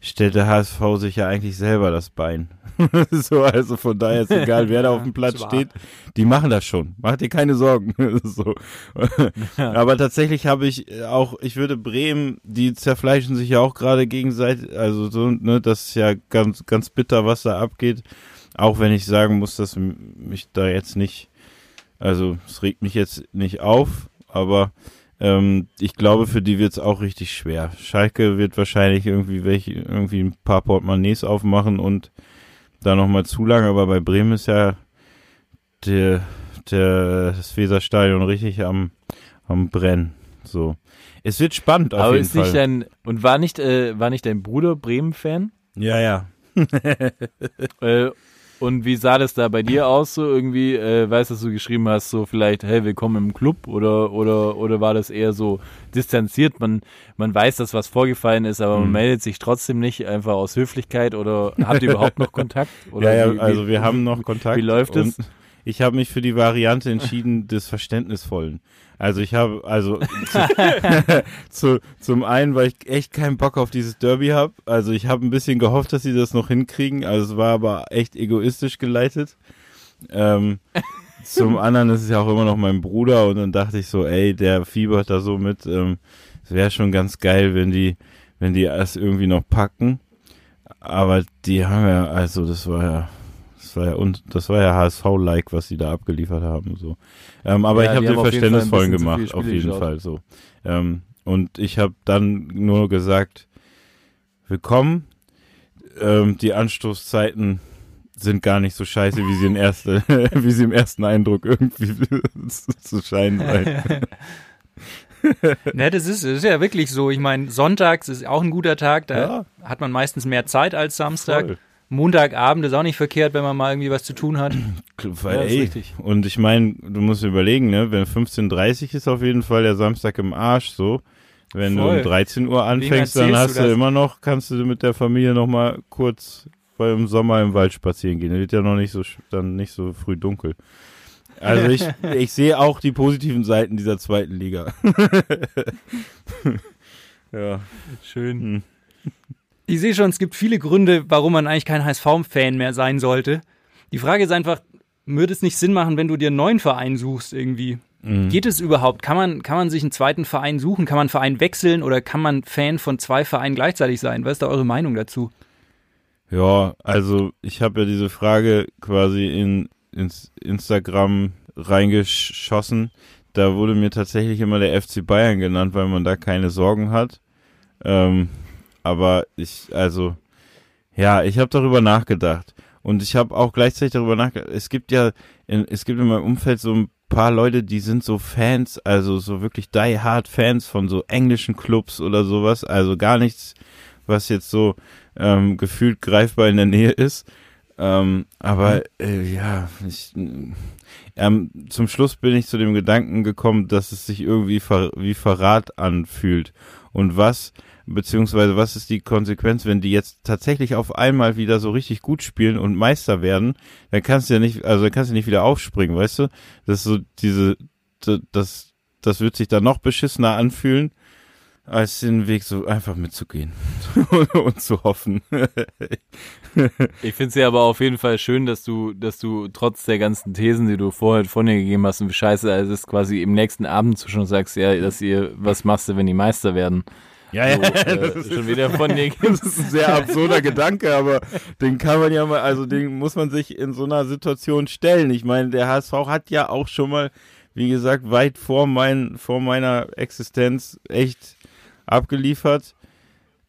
stellt der HSV sich ja eigentlich selber das Bein. so, also von daher ist egal, wer da auf dem Platz steht, die machen das schon. Macht dir keine Sorgen. so. Aber tatsächlich habe ich auch, ich würde Bremen, die zerfleischen sich ja auch gerade gegenseitig, also so, ne, das ist ja ganz, ganz bitter, was da abgeht. Auch wenn ich sagen muss, dass mich da jetzt nicht, also es regt mich jetzt nicht auf, aber ähm, ich glaube, für die wird es auch richtig schwer. Schalke wird wahrscheinlich irgendwie welche, irgendwie ein paar Portemonnaies aufmachen und da nochmal zulangen, aber bei Bremen ist ja der, der, das Weserstadion richtig am, am Brennen. So. Es wird spannend auf Aber jeden ist Fall. nicht dein, und war nicht, äh, war nicht dein Bruder Bremen-Fan? ja, ja. Äh, und wie sah das da bei dir aus, so irgendwie, äh, weißt du, dass du geschrieben hast, so vielleicht, hey, willkommen im Club oder, oder, oder war das eher so distanziert? Man, man weiß, dass was vorgefallen ist, aber man Mhm. meldet sich trotzdem nicht einfach aus Höflichkeit oder habt ihr überhaupt noch Kontakt? Oder ja, ja, wie, also wie, wir haben noch Kontakt. Wie läuft es? Ich habe mich für die Variante entschieden des Verständnisvollen. Also ich habe, also zu, zu, zum einen, weil ich echt keinen Bock auf dieses Derby habe. Also ich habe ein bisschen gehofft, dass sie das noch hinkriegen. Also es war aber echt egoistisch geleitet. Ähm, zum anderen ist es ja auch immer noch mein Bruder und dann dachte ich so, ey, der fiebert da so mit. Ähm, es wäre schon ganz geil, wenn die, wenn die es irgendwie noch packen. Aber die haben ja, also das war ja, das war ja und das war ja HSV-like, was sie da abgeliefert haben. So. Ähm, aber Ja, ich habe den verständnisvollen gemacht, auf jeden geschaut. Fall so. Ähm, und ich habe dann nur gesagt, willkommen. Ähm, die Anstoßzeiten sind gar nicht so scheiße, wie sie, in erste, wie sie im ersten Eindruck irgendwie zu, scheinen sein. Ne, das ist, das ist ja wirklich so. Ich meine, sonntags ist auch ein guter Tag, da Ja. hat man meistens mehr Zeit als Samstag. Voll. Montagabend ist auch nicht verkehrt, wenn man mal irgendwie was zu tun hat. Weil, Ja, ey, richtig. Und ich meine, du musst überlegen, ne, wenn 15.30 ist auf jeden Fall der Samstag im Arsch so. Wenn du Voll. um 13 Uhr anfängst, dann hast du du immer noch, kannst du mit der Familie noch mal kurz beim Sommer im Wald spazieren gehen. Da wird ja noch nicht so dann nicht so früh dunkel. Also ich, ich sehe auch die positiven Seiten dieser zweiten Liga. ja. Schön. Ich sehe schon, es gibt viele Gründe, warum man eigentlich kein HSV-Fan mehr sein sollte. Die Frage ist einfach, würde es nicht Sinn machen, wenn du dir einen neuen Verein suchst irgendwie? Geht es überhaupt? Kann man, kann man sich einen zweiten Verein suchen? Kann man einen Verein wechseln oder kann man Fan von zwei Vereinen gleichzeitig sein? Was ist da eure Meinung dazu? Ja, also ich habe ja diese Frage quasi in ins Instagram reingeschossen. Da wurde mir tatsächlich immer der FC Bayern genannt, weil man da keine Sorgen hat. Ähm, aber ich, also, ja, ich habe darüber nachgedacht. Und ich habe auch gleichzeitig darüber nachgedacht, es gibt ja, in, es gibt in meinem Umfeld so ein paar Leute, die sind so Fans, also so wirklich die hard Fans von so englischen Clubs oder sowas, also gar nichts, was jetzt so ähm, gefühlt greifbar in der Nähe ist. Ähm, aber äh, ja, ich, ähm, zum Schluss bin ich zu dem Gedanken gekommen, dass es sich irgendwie ver wie Verrat anfühlt. Und was, beziehungsweise was ist die Konsequenz, wenn die jetzt tatsächlich auf einmal wieder so richtig gut spielen und Meister werden, dann kannst du ja nicht, also dann kannst du nicht wieder aufspringen, weißt du? Das ist so diese, das, das wird sich dann noch beschissener anfühlen, als den Weg so einfach mitzugehen und zu hoffen. Ich finde es ja aber auf jeden Fall schön, dass du, dass du trotz der ganzen Thesen, die du vorher von dir gegeben hast und wie scheiße es ist, quasi im nächsten Abend schon sagst, ja, dass ihr, was machst du, wenn die Meister werden? Ja, So, äh, schon wieder von dir Das ist ein sehr absurder Gedanke, aber den kann man ja mal, also den muss man sich in so einer Situation stellen. Ich meine, der HSV hat ja auch schon mal, wie gesagt, weit vor, mein, vor meiner Existenz echt abgeliefert.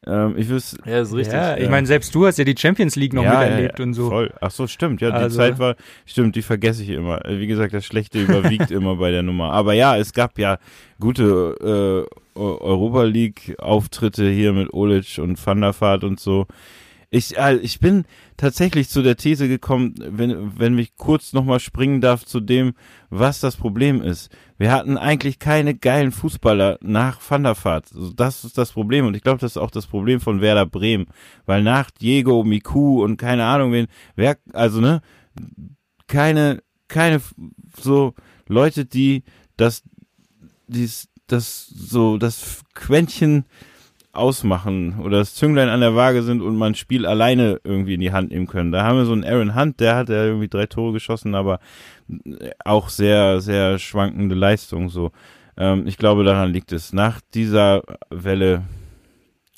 Ähm, ich wüsste, Ja, ist richtig. ja, ich ja. meine, selbst du hast ja die Champions League noch miterlebt und so. Voll. Ach so, stimmt. Ja, die Also- Zeit war, stimmt, die vergesse ich immer. Äh, Wie gesagt, das Schlechte überwiegt immer bei der Nummer. Aber ja, es gab ja gute äh, Europa League Auftritte hier mit Olic und Van der Vaart und so. Ich, äh, ich bin tatsächlich zu der These gekommen, wenn, wenn mich kurz nochmal springen darf zu dem, was das Problem ist. Wir hatten eigentlich keine geilen Fußballer nach Van der Vaart. Das ist das Problem und ich glaube, das ist auch das Problem von Werder Bremen. Weil nach Diego, Miku und keine Ahnung wen, wer, also ne, keine, keine so Leute, die das, dies, das so, das Quäntchen ausmachen oder das Zünglein an der Waage sind und man ein Spiel alleine irgendwie in die Hand nehmen können. Da haben wir so einen Aaron Hunt, der hat ja irgendwie drei Tore geschossen, aber auch sehr, sehr schwankende Leistung so. Ähm, ich glaube, daran liegt es. Nach dieser Welle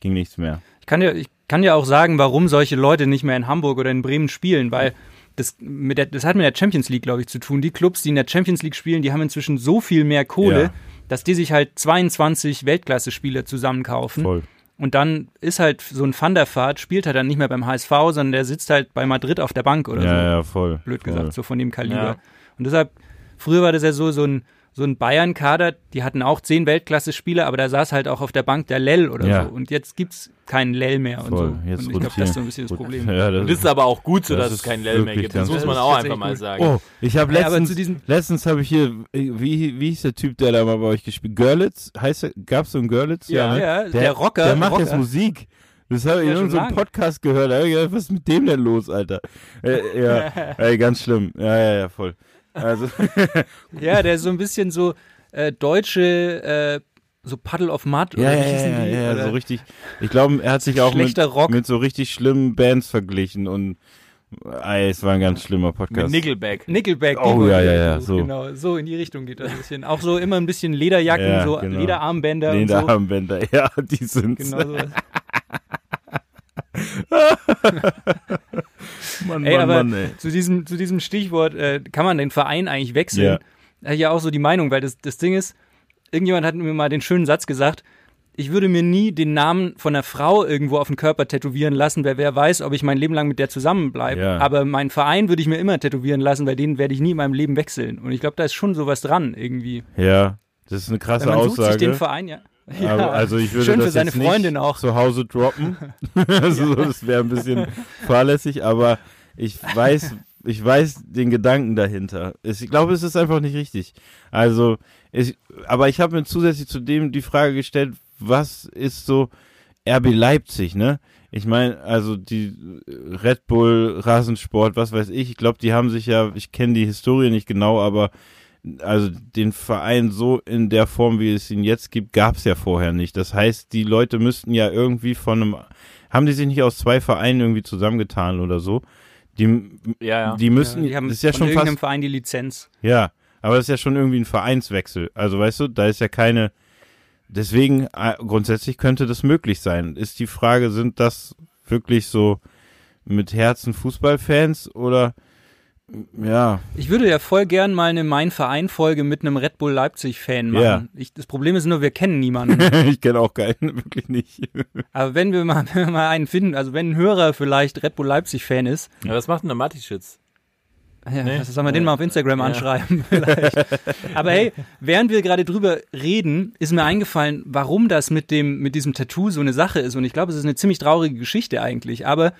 ging nichts mehr. Ich kann ja, ich kann ja auch sagen, warum solche Leute nicht mehr in Hamburg oder in Bremen spielen, weil das, mit der, das hat mit der Champions League, glaube ich, zu tun. Die Clubs, die in der Champions League spielen, die haben inzwischen so viel mehr Kohle, Ja. Dass die sich halt 22 Weltklasse-Spieler zusammenkaufen. Voll. Und dann ist halt so ein Van der Vaart, spielt halt dann nicht mehr beim HSV, sondern der sitzt halt bei Madrid auf der Bank oder Ja, so. ja, voll. Blöd voll. gesagt, so von dem Kaliber. Ja. Und deshalb, früher war das ja so, so ein, so ein Bayern-Kader, die hatten auch zehn Weltklasse-Spieler, aber da saß halt auch auf der Bank der Lell oder Ja. so. Und jetzt gibt's keinen Lell mehr und Voll. so. Jetzt und ich glaube, das ist so ein bisschen das Problem. Ja, das Und das ist aber auch gut so, Das dass es keinen Lell mehr gibt. Das muss man auch einfach mal sagen. Oh, ich habe Ja, letztens, zu diesem- letztens habe ich hier, wie, wie hieß der Typ, der da mal bei euch gespielt? Görlitz? Heißt der, gab's so einen Görlitz? Ja, ne? ja, der Rocker, Der macht Rocker. jetzt Musik. Das habe ich Ja, in schon unserem lang. Podcast gehört. Da hab ich gedacht, was ist mit dem denn los, Alter? Äh, ja, ey, ganz schlimm. Ja, ja, ja, voll. Also, Ja, der ist so ein bisschen so äh, deutsche, äh, so Puddle of Mud ja, oder ja, wie hießen ja, die? ja, ja, Oder- so richtig. Ich glaube, er hat sich auch mit, mit so richtig schlimmen Bands verglichen und ey, es war ein ganz schlimmer Mit Podcast. Nickelback. Nickelback. Oh, ja, ja, ja, so. Genau, so in die Richtung geht das ein bisschen. Auch so immer ein bisschen Lederjacken, Ja, so genau. Lederarmbänder und Lena so. Ja, die sind Genau so. Mann, Ey, Mann, aber Mann, ey. zu diesem, zu diesem Stichwort, äh, kann man den Verein eigentlich wechseln? Ja. Da hab ich ja auch so die Meinung, weil das, das Ding ist, irgendjemand hat mir mal den schönen Satz gesagt, ich würde mir nie den Namen von einer Frau irgendwo auf den Körper tätowieren lassen, weil wer weiß, ob ich mein Leben lang mit der zusammenbleibe. Ja. Aber meinen Verein würde ich mir immer tätowieren lassen, weil den werde ich nie in meinem Leben wechseln. Und ich glaube, da ist schon sowas dran irgendwie. Ja, das ist eine krasse man sucht sich Aussage. den Verein, ja. ja. Also ich würde Schön das für seine jetzt nicht Freundin auch. zu Hause droppen. also das wäre ein bisschen fahrlässig, aber ich weiß, ich weiß den Gedanken dahinter. Ich glaube, es ist einfach nicht richtig. Also, ich, aber ich habe mir zusätzlich zu dem die Frage gestellt, was ist so RB Leipzig, ne? Ich meine, also die Red Bull, Rasensport, was weiß ich, ich glaube, die haben sich ja, ich kenne die Historie nicht genau, aber also den Verein so in der Form, wie es ihn jetzt gibt, gab es ja vorher nicht. Das heißt, die Leute müssten ja irgendwie von einem, haben die sich nicht aus zwei Vereinen irgendwie zusammengetan oder so? Die, Ja, ja. die müssen, die haben das ist ja von schon fast, Verein die Lizenz. ja, aber das ist ja schon irgendwie ein Vereinswechsel. Also weißt du, da ist ja keine, deswegen äh, grundsätzlich könnte das möglich sein. Ist die Frage, sind das wirklich so mit Herzen Fußballfans oder ja, Ich würde ja voll gern mal eine Mein Verein-Folge mit einem Red Bull Leipzig-Fan machen. Ja. Ich, das Problem ist nur, wir kennen niemanden. ich kenne auch keinen, wirklich nicht. Aber wenn wir mal, wenn wir mal einen finden, also wenn ein Hörer vielleicht Red Bull Leipzig-Fan ist, Ja, was macht denn der Matischitz? ja, Nee. das sollen wir den mal auf Instagram Ja. anschreiben vielleicht. Aber hey, während wir gerade drüber reden, ist mir eingefallen, warum das mit dem, mit diesem Tattoo so eine Sache ist. Und ich glaube, es ist eine ziemlich traurige Geschichte eigentlich. Aber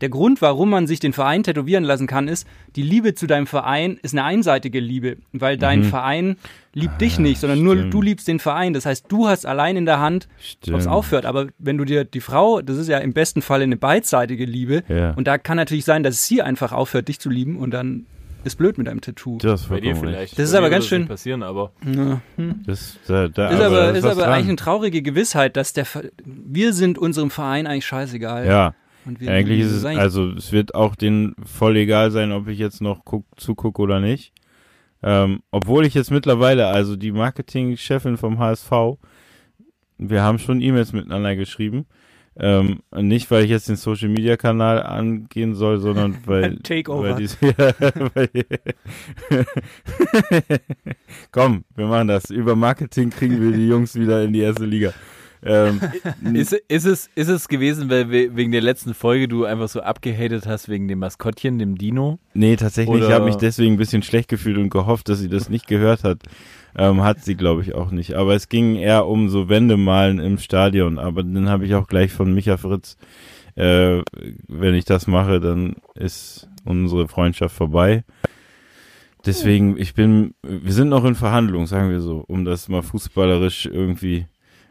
der Grund, warum man sich den Verein tätowieren lassen kann, ist, die Liebe zu deinem Verein ist eine einseitige Liebe, weil dein Verein liebt dich nicht, sondern nur Mhm. Ah, stimmt. du liebst den Verein. Das heißt, du hast allein in der Hand, ob es aufhört. Aber wenn du dir die Frau, das ist ja im besten Fall eine beidseitige Liebe, Ja. und da kann natürlich sein, dass sie einfach aufhört, dich zu lieben und dann ist blöd mit deinem Tattoo. Das ist Bei dir vielleicht. Das ist Bei aber ganz schön- passieren, aber Ja. recht. Das, da, da, Ist aber, ist aber dran. eigentlich eine traurige Gewissheit, dass der Ver wir sind unserem Verein eigentlich scheißegal. Ja, Und wir, eigentlich ist es, eigentlich- also es wird auch denen voll egal sein, ob ich jetzt noch guck, zugucke oder nicht. Ähm, obwohl ich jetzt mittlerweile, also die Marketingchefin vom HSV, wir haben schon E-Mails miteinander geschrieben. Ähm, nicht, weil ich jetzt den Social Media Kanal angehen soll, sondern weil. Takeover. Weil die, ja, weil Komm, wir machen das. Über Marketing kriegen wir die Jungs wieder in die erste Liga. Ähm, ist, ist, es, ist es gewesen, weil we- wegen der letzten Folge du einfach so abgehatet hast wegen dem Maskottchen, dem Dino? Nee, tatsächlich, Oder- ich habe mich deswegen ein bisschen schlecht gefühlt und gehofft, dass sie das nicht gehört hat. Ähm, hat sie, glaube ich, auch nicht. Aber es ging eher um so Wendemalen im Stadion. Aber dann habe ich auch gleich von Micha Fritz, äh, wenn ich das mache, dann ist unsere Freundschaft vorbei. Deswegen, ich bin, wir sind noch in Verhandlungen, sagen wir so, um das mal fußballerisch irgendwie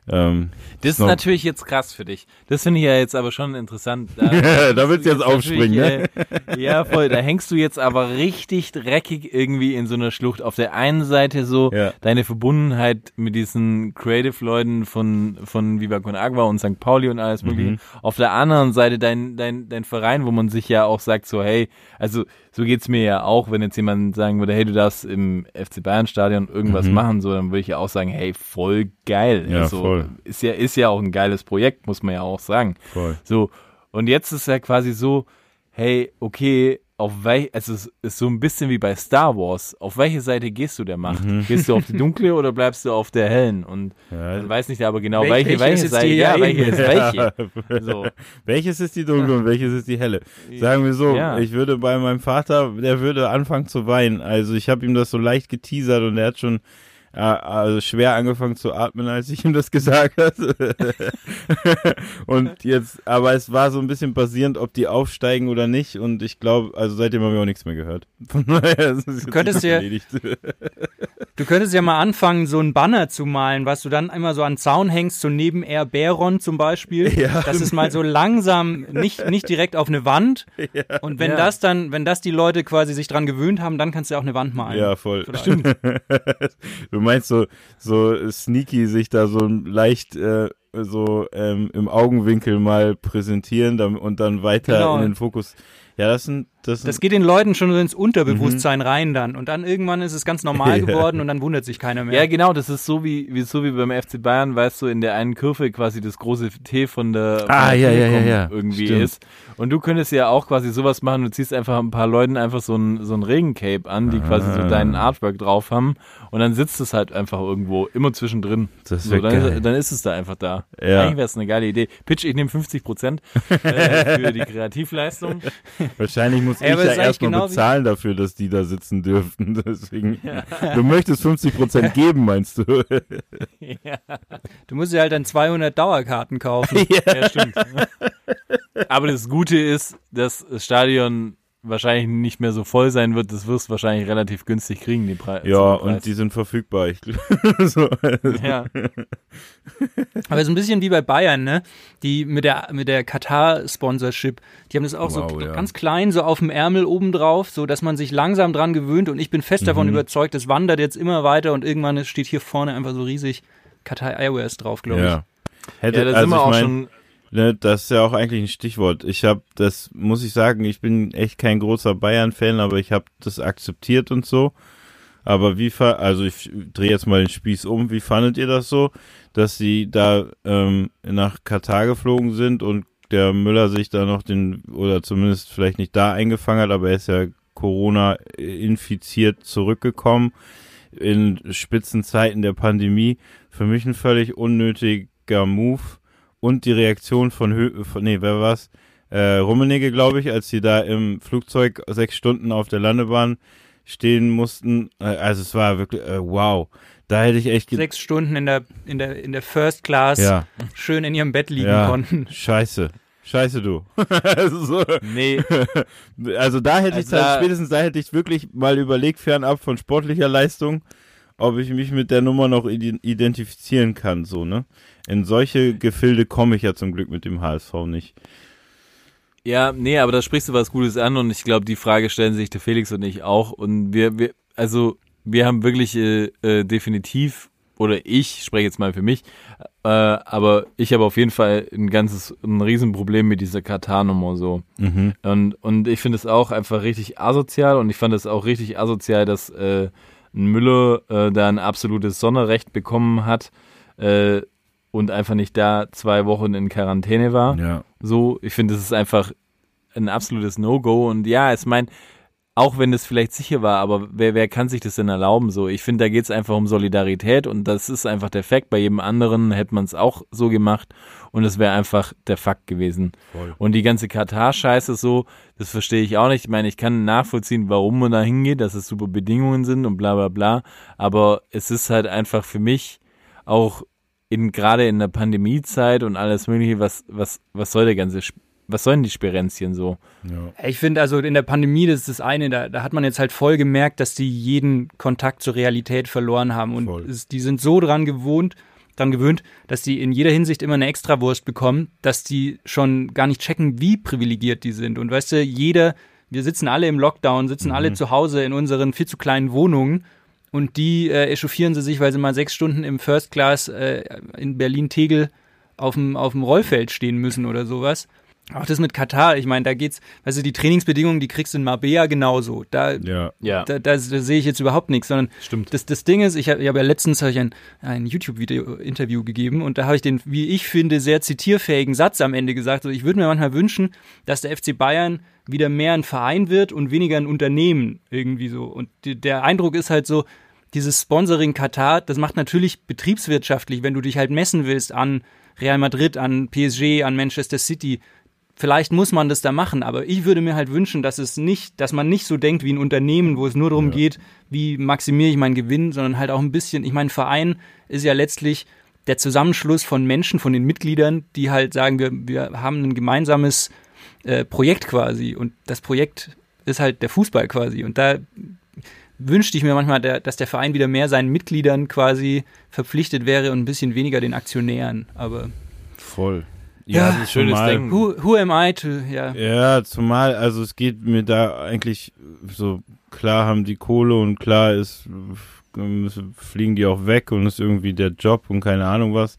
Ähm, Das ist noch- natürlich jetzt krass für dich. Das finde ich ja jetzt aber schon interessant. Da, da willst du jetzt aufspringen, ne? Äh, ja, voll. Da hängst du jetzt aber richtig dreckig irgendwie in so einer Schlucht. Auf der einen Seite so Ja. deine Verbundenheit mit diesen Creative-Leuten von, von Viva Con Agua und St. Pauli und alles mögliche. Mhm. Auf der anderen Seite dein, dein, dein Verein, wo man sich ja auch sagt so, hey, also so geht's mir ja auch, wenn jetzt jemand sagen würde, hey, du darfst im FC Bayern Stadion irgendwas machen, so, dann würde ich ja auch sagen, hey, voll geil. Mhm. Ja, also, voll. Ist ja, ist ja auch ein geiles Projekt, muss man ja auch sagen. Voll. So, und jetzt ist ja quasi so, hey, okay, auf welch, also es ist so ein bisschen wie bei Star Wars. Auf welche Seite gehst du der Macht? Gehst du auf die dunkle oder bleibst du auf der hellen? Und Mhm. Ja. man weiß nicht aber genau, Wel- welche, welche welche, Seite, ja, ja, welche ist welche. So. Welches ist die dunkle und welches ist die helle? Sagen wir so, Ja. ich würde bei meinem Vater, der würde anfangen zu weinen. Also ich habe ihm das so leicht geteasert und er hat schon also schwer angefangen zu atmen, als ich ihm das gesagt habe. und jetzt, aber es war so ein bisschen basierend, ob die aufsteigen oder nicht. Und ich glaube, also seitdem haben wir auch nichts mehr gehört. Von daher ist es jetzt könntest ja- erledigt. Du könntest ja mal anfangen, so ein Banner zu malen, was du dann immer so an den Zaun hängst, so neben Air Baron zum Beispiel. Ja. Das ist mal so langsam, nicht, nicht direkt auf eine Wand. Und wenn Ja. das dann, wenn das die Leute quasi sich dran gewöhnt haben, dann kannst du auch eine Wand malen. Ja, voll. Stimmt. du meinst so, so sneaky sich da so leicht äh, so ähm, im Augenwinkel mal präsentieren und dann weiter Genau. in den Fokus. Ja, das sind das, Das sind, geht den Leuten schon so ins Unterbewusstsein rein dann. Und dann irgendwann ist es ganz normal Ja. geworden und dann wundert sich keiner mehr. Ja, genau, das ist so wie, wie so wie beim FC Bayern, weißt du, in der einen Kurve quasi das große T von der, von Ah, der ja, ja, ja, ja. irgendwie Stimmt. ist. Und du könntest ja auch quasi sowas machen, du ziehst einfach ein paar Leuten einfach so ein, so ein Regencape an, die quasi so Ah. deinen Artwork drauf haben und dann sitzt es halt einfach irgendwo, immer zwischendrin. Das so, dann, geil. Ist, dann ist es da einfach da. Ja. Eigentlich wäre es eine geile Idee. Pitch, ich nehme 50 Prozent äh, für die Kreativleistung. wahrscheinlich muss ich ja erstmal genau bezahlen dafür, dass die da sitzen dürften. Deswegen, du möchtest 50 Prozent geben, meinst du? Du musst dir halt dann 200 Dauerkarten kaufen. Ja, stimmt. Aber das Gute ist, dass das Stadion wahrscheinlich nicht mehr so voll sein wird. Das wirst du wahrscheinlich relativ günstig kriegen, die Pre ja, Preis. und die sind verfügbar. Ich, so. ja. Aber so ein bisschen wie bei Bayern, ne? Die mit der, mit der Katar-Sponsorship, die haben das auch Wow, so ja. ganz klein, so auf dem Ärmel oben drauf, so dass man sich langsam dran gewöhnt und ich bin fest Mhm. davon überzeugt, es wandert jetzt immer weiter und irgendwann steht hier vorne einfach so riesig Qatar Airways drauf, glaube ich. Ja. Hätte, ja, da also sind wir ich auch mein, schon. Ne, das ist ja auch eigentlich ein Stichwort. Ich habe, das muss ich sagen, ich bin echt kein großer Bayern-Fan, aber ich habe das akzeptiert und so. Aber wie, also ich drehe jetzt mal den Spieß um. Wie fandet ihr das so, dass sie da ähm, nach Katar geflogen sind und der Müller sich da noch den, oder zumindest vielleicht nicht da eingefangen hat, aber er ist ja Corona infiziert zurückgekommen in Spitzenzeiten der Pandemie. Für mich ein völlig unnötiger Move und die Reaktion von, Hö von nee, wer war's? Äh, Rummenigge, glaube ich, als sie da im Flugzeug sechs Stunden auf der Landebahn stehen mussten. Äh, also es war wirklich, äh, wow. Da hätte ich echt Sechs Stunden in der, in der, in der First Class Ja. schön in ihrem Bett liegen ja, konnten. scheiße. Scheiße, du. also, so, Nee, also da hätte ich Also halt, da- spätestens da hätte ich wirklich mal überlegt, fernab von sportlicher Leistung, ob ich mich mit der Nummer noch ide- identifizieren kann, so, ne? In solche Gefilde komme ich ja zum Glück mit dem HSV nicht. ja, nee, aber da sprichst du was Gutes an und ich glaube, die Frage stellen sich der Felix und ich auch. Und wir, wir, also wir haben wirklich äh, äh, definitiv, oder ich spreche jetzt mal für mich, äh, aber ich habe auf jeden Fall ein ganzes, ein Riesenproblem mit dieser Katar-Nummer so. Mhm. Und, und ich finde es auch einfach richtig asozial und ich fand es auch richtig asozial, dass äh, Müller äh, da ein absolutes Sonderrecht bekommen hat äh, und einfach nicht da zwei Wochen in Quarantäne war. Ja. So, ich finde, das ist einfach ein absolutes No-Go. Und ja, ich meine, auch wenn es vielleicht sicher war, aber wer, wer kann sich das denn erlauben? So, ich finde, da geht es einfach um Solidarität und das ist einfach der Fakt. Bei jedem anderen hätte man es auch so gemacht und es wäre einfach der Fakt gewesen. Und die ganze Katar-Scheiße so, das verstehe ich auch nicht. Ich meine, ich kann nachvollziehen, warum man da hingeht, dass es super Bedingungen sind und bla bla bla. Aber es ist halt einfach für mich auch in gerade in der Pandemiezeit und alles mögliche, was, was, was soll der ganze, Sp- was sollen die Sperenzchen so? Ich finde also in der Pandemie, das ist das eine, da, da hat man jetzt halt voll gemerkt, dass die jeden Kontakt zur Realität verloren haben und es, die sind so dran gewohnt, daran gewöhnt, dass die in jeder Hinsicht immer eine Extrawurst bekommen, dass die schon gar nicht checken, wie privilegiert die sind. Und weißt du, jeder, wir sitzen alle im Lockdown, sitzen alle zu Hause in unseren viel zu kleinen Wohnungen und die äh, echauffieren sie sich, weil sie mal sechs Stunden im First Class äh, in Berlin-Tegel auf dem, auf dem Rollfeld stehen müssen oder sowas. Auch das mit Katar, ich meine, da geht's, weißt du, die Trainingsbedingungen, die kriegst du in Marbella genauso. Da, Ja. Ja. da, da, da sehe ich jetzt überhaupt nichts, sondern Stimmt. Das, das Ding ist, ich habe ich hab ja letztens hab ich ein, ein YouTube-Video-Interview gegeben und da habe ich den, wie ich finde, sehr zitierfähigen Satz am Ende gesagt. So, ich würde mir manchmal wünschen, dass der FC Bayern wieder mehr ein Verein wird und weniger ein Unternehmen irgendwie so. Und die, der Eindruck ist halt so, dieses Sponsoring Katar, das macht natürlich betriebswirtschaftlich, wenn du dich halt messen willst an Real Madrid, an PSG, an Manchester City. Vielleicht muss man das da machen, aber ich würde mir halt wünschen, dass es nicht, dass man nicht so denkt wie ein Unternehmen, wo es nur darum geht, wie maximiere ich meinen Gewinn, sondern halt auch ein bisschen, ich meine, Verein ist ja letztlich der Zusammenschluss von Menschen, von den Mitgliedern, die halt sagen, wir, wir haben ein gemeinsames äh, Projekt quasi und das Projekt ist halt der Fußball quasi und da wünschte ich mir manchmal, der, dass der Verein wieder mehr seinen Mitgliedern quasi verpflichtet wäre und ein bisschen weniger den Aktionären. Aber Voll. Ja, das ist schönes zumal- Denken. who, who am I to, ja. Ja, zumal, also es geht mir da eigentlich so, klar haben die Kohle und klar ist, fliegen die auch weg und ist irgendwie der Job und keine Ahnung was.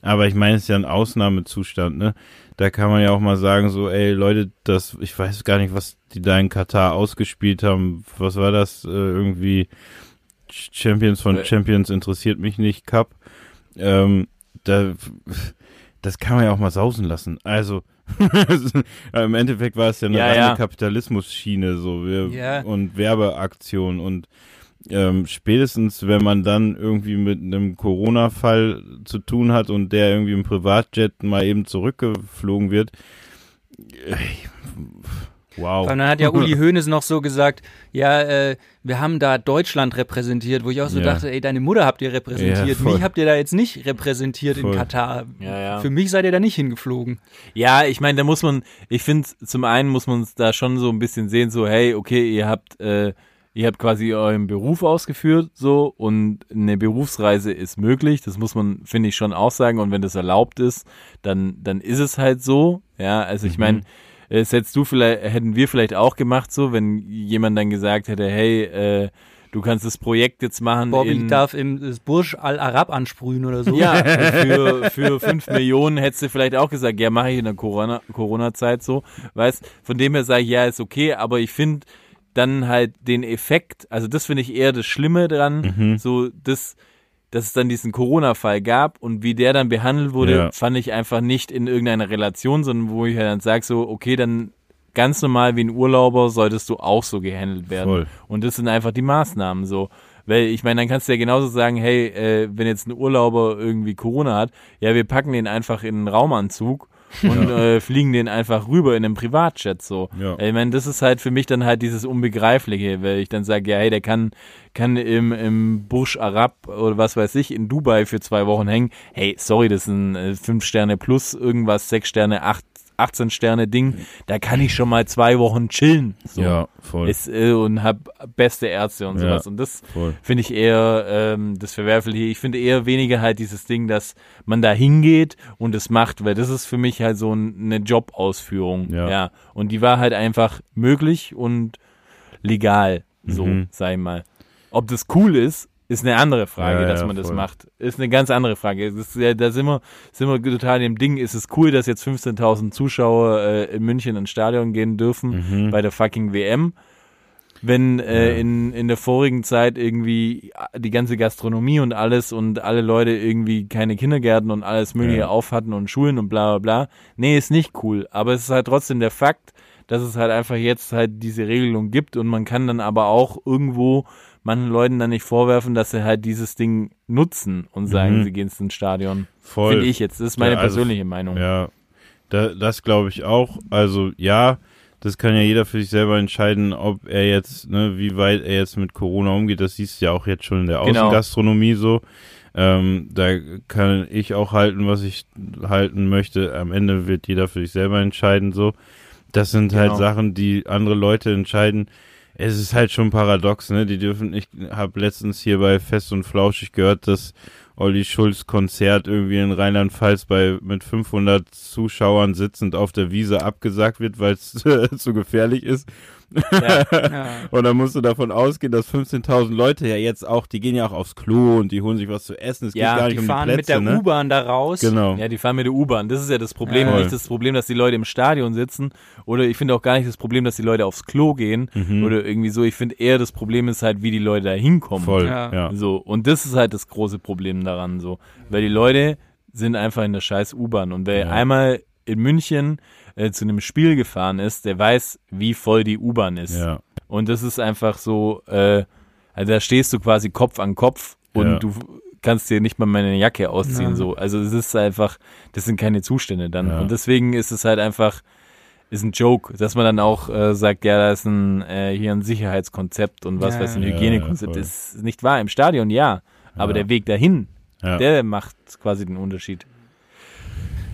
Aber ich meine, es ist ja ein Ausnahmezustand, ne? Da kann man ja auch mal sagen, so, ey, Leute, das, ich weiß gar nicht, was die da in Katar ausgespielt haben. Was war das? Äh, irgendwie Champions von Äh. Champions interessiert mich nicht, Cup. Ähm, da, das kann man ja auch mal sausen lassen. Also, im Endeffekt war es ja eine Ja, ja. Kapitalismus-Schiene so wir, Ja. und Werbeaktion und ähm, spätestens, wenn man dann irgendwie mit einem Corona-Fall zu tun hat und der irgendwie im Privatjet mal eben zurückgeflogen wird, äh, wow. Und dann hat ja Uli Hoeneß noch so gesagt, ja, äh, wir haben da Deutschland repräsentiert, wo ich auch so Ja. dachte, ey, deine Mutter habt ihr Ja, repräsentiert, voll. mich habt ihr da jetzt nicht repräsentiert Voll. in Katar. Ja, ja. Für mich seid ihr da nicht hingeflogen. Ja, ich meine, da muss man, ich finde, zum einen muss man es da schon so ein bisschen sehen, so, hey, okay, ihr habt, äh, ihr habt quasi euren Beruf ausgeführt, so, und eine Berufsreise ist möglich, das muss man, finde ich, schon auch sagen, und wenn das erlaubt ist, dann, dann ist es halt so, ja, also ich meine, es hättest du vielleicht, hätten wir vielleicht auch gemacht, so, wenn jemand dann gesagt hätte, hey, äh, du kannst das Projekt jetzt machen Bobby in, darf im das Burj Al Arab ansprühen oder so. ja, für, für fünf Millionen hättest du vielleicht auch gesagt, ja, mache ich in der Corona- Corona-Zeit so. Weißt, von dem her sage ich, ja, ist okay, aber ich finde dann halt den Effekt, also das finde ich eher das Schlimme dran, so das, dass es dann diesen Corona-Fall gab und wie der dann behandelt wurde, Ja. fand ich einfach nicht in irgendeiner Relation, sondern wo ich halt dann sage, so, okay, dann ganz normal wie ein Urlauber solltest du auch so gehandelt werden. Voll. Und das sind einfach die Maßnahmen so. Weil ich meine, dann kannst du ja genauso sagen, hey, äh, wenn jetzt ein Urlauber irgendwie Corona hat, ja, wir packen den einfach in einen Raumanzug und äh, fliegen den einfach rüber in einem Privatjet so. Ja. Ich meine, das ist halt für mich dann halt dieses Unbegreifliche, weil ich dann sage, ja, hey, der kann, kann im, im Burj Arab oder was weiß ich, in Dubai für zwei Wochen hängen. Hey, sorry, das ein äh, fünf Sterne plus irgendwas, sechs Sterne, acht, 18 Sterne Ding. Da kann ich schon mal zwei Wochen chillen. So. Ja, voll. Ist, äh, und hab beste Ärzte und Ja, sowas. Und das finde ich eher ähm, das Verwerfliche. Ich finde eher weniger halt dieses Ding, dass man da hingeht und es macht, weil das ist für mich halt so ein, eine Jobausführung. Ja. ja. Und die war halt einfach möglich und legal, so, Mhm. ich mal. Ob das cool ist, ist eine andere Frage, Ja, dass ja, man das voll. macht. Ist eine ganz andere Frage. Das ist, ja, da sind wir, sind wir total in dem Ding. Ist es cool, dass jetzt 15.000 Zuschauer äh, in München ins Stadion gehen dürfen Mhm. bei der fucking WM? Wenn äh, in, in der vorigen Zeit irgendwie die ganze Gastronomie und alles und alle Leute irgendwie keine Kindergärten und alles Mögliche auf hatten und Schulen und bla bla bla. Nee, ist nicht cool. Aber es ist halt trotzdem der Fakt, dass es halt einfach jetzt halt diese Regelung gibt und man kann dann aber auch irgendwo manchen Leuten dann nicht vorwerfen, dass sie halt dieses Ding nutzen und sagen, Mhm. sie gehen ins Stadion. Voll. Finde ich jetzt. Das ist meine Ja, also- persönliche Meinung. Ja, da, das glaube ich auch. Also ja, das kann ja jeder für sich selber entscheiden, ob er jetzt, ne, wie weit er jetzt mit Corona umgeht. Das siehst du ja auch jetzt schon in der Genau. Außengastronomie so. Ähm, da kann ich auch halten, was ich halten möchte. Am Ende wird jeder für sich selber entscheiden so. Das sind halt Genau. Sachen, die andere Leute entscheiden. Es ist halt schon paradox, ne? Die dürfen, ich habe letztens hier bei Fest und Flauschig gehört, dass Olli Schulz Konzert irgendwie in Rheinland-Pfalz bei mit 500 Zuschauern sitzend auf der Wiese abgesagt wird, weil es zu gefährlich ist. Ja. Und dann musst du davon ausgehen, dass 15.000 Leute ja jetzt auch, die gehen ja auch aufs Klo und die holen sich was zu essen. Es Ja, geht gar die nicht um fahren die mit Plätze, der ne? U-Bahn da raus. Genau. Ja, die fahren mit der U-Bahn. Das ist ja das Problem. Ja. Nicht das Problem, dass die Leute im Stadion sitzen. Oder ich finde auch gar nicht das Problem, dass die Leute aufs Klo gehen. Mhm. Oder irgendwie so. Ich finde eher das Problem ist halt, wie die Leute da hinkommen. Voll, Ja. ja. So. Und das ist halt das große Problem daran, so. Weil die Leute sind einfach in der scheiß U-Bahn. Und wer Ja. einmal in München äh, zu einem Spiel gefahren ist, der weiß, wie voll die U-Bahn ist. Ja. Und das ist einfach so, äh, also da stehst du quasi Kopf an Kopf und Ja. du kannst dir nicht mal meine Jacke ausziehen, Ja. so. Also es ist einfach, das sind keine Zustände dann. Ja. Und deswegen ist es halt einfach, ist ein Joke, dass man dann auch äh, sagt, ja, da ist ein, äh, hier ein Sicherheitskonzept und was Ja, weiß ich, ein. Hygienekonzept. Ja, ist nicht wahr. Im Stadion ja, aber Ja. der Weg dahin, Ja. der macht quasi den Unterschied.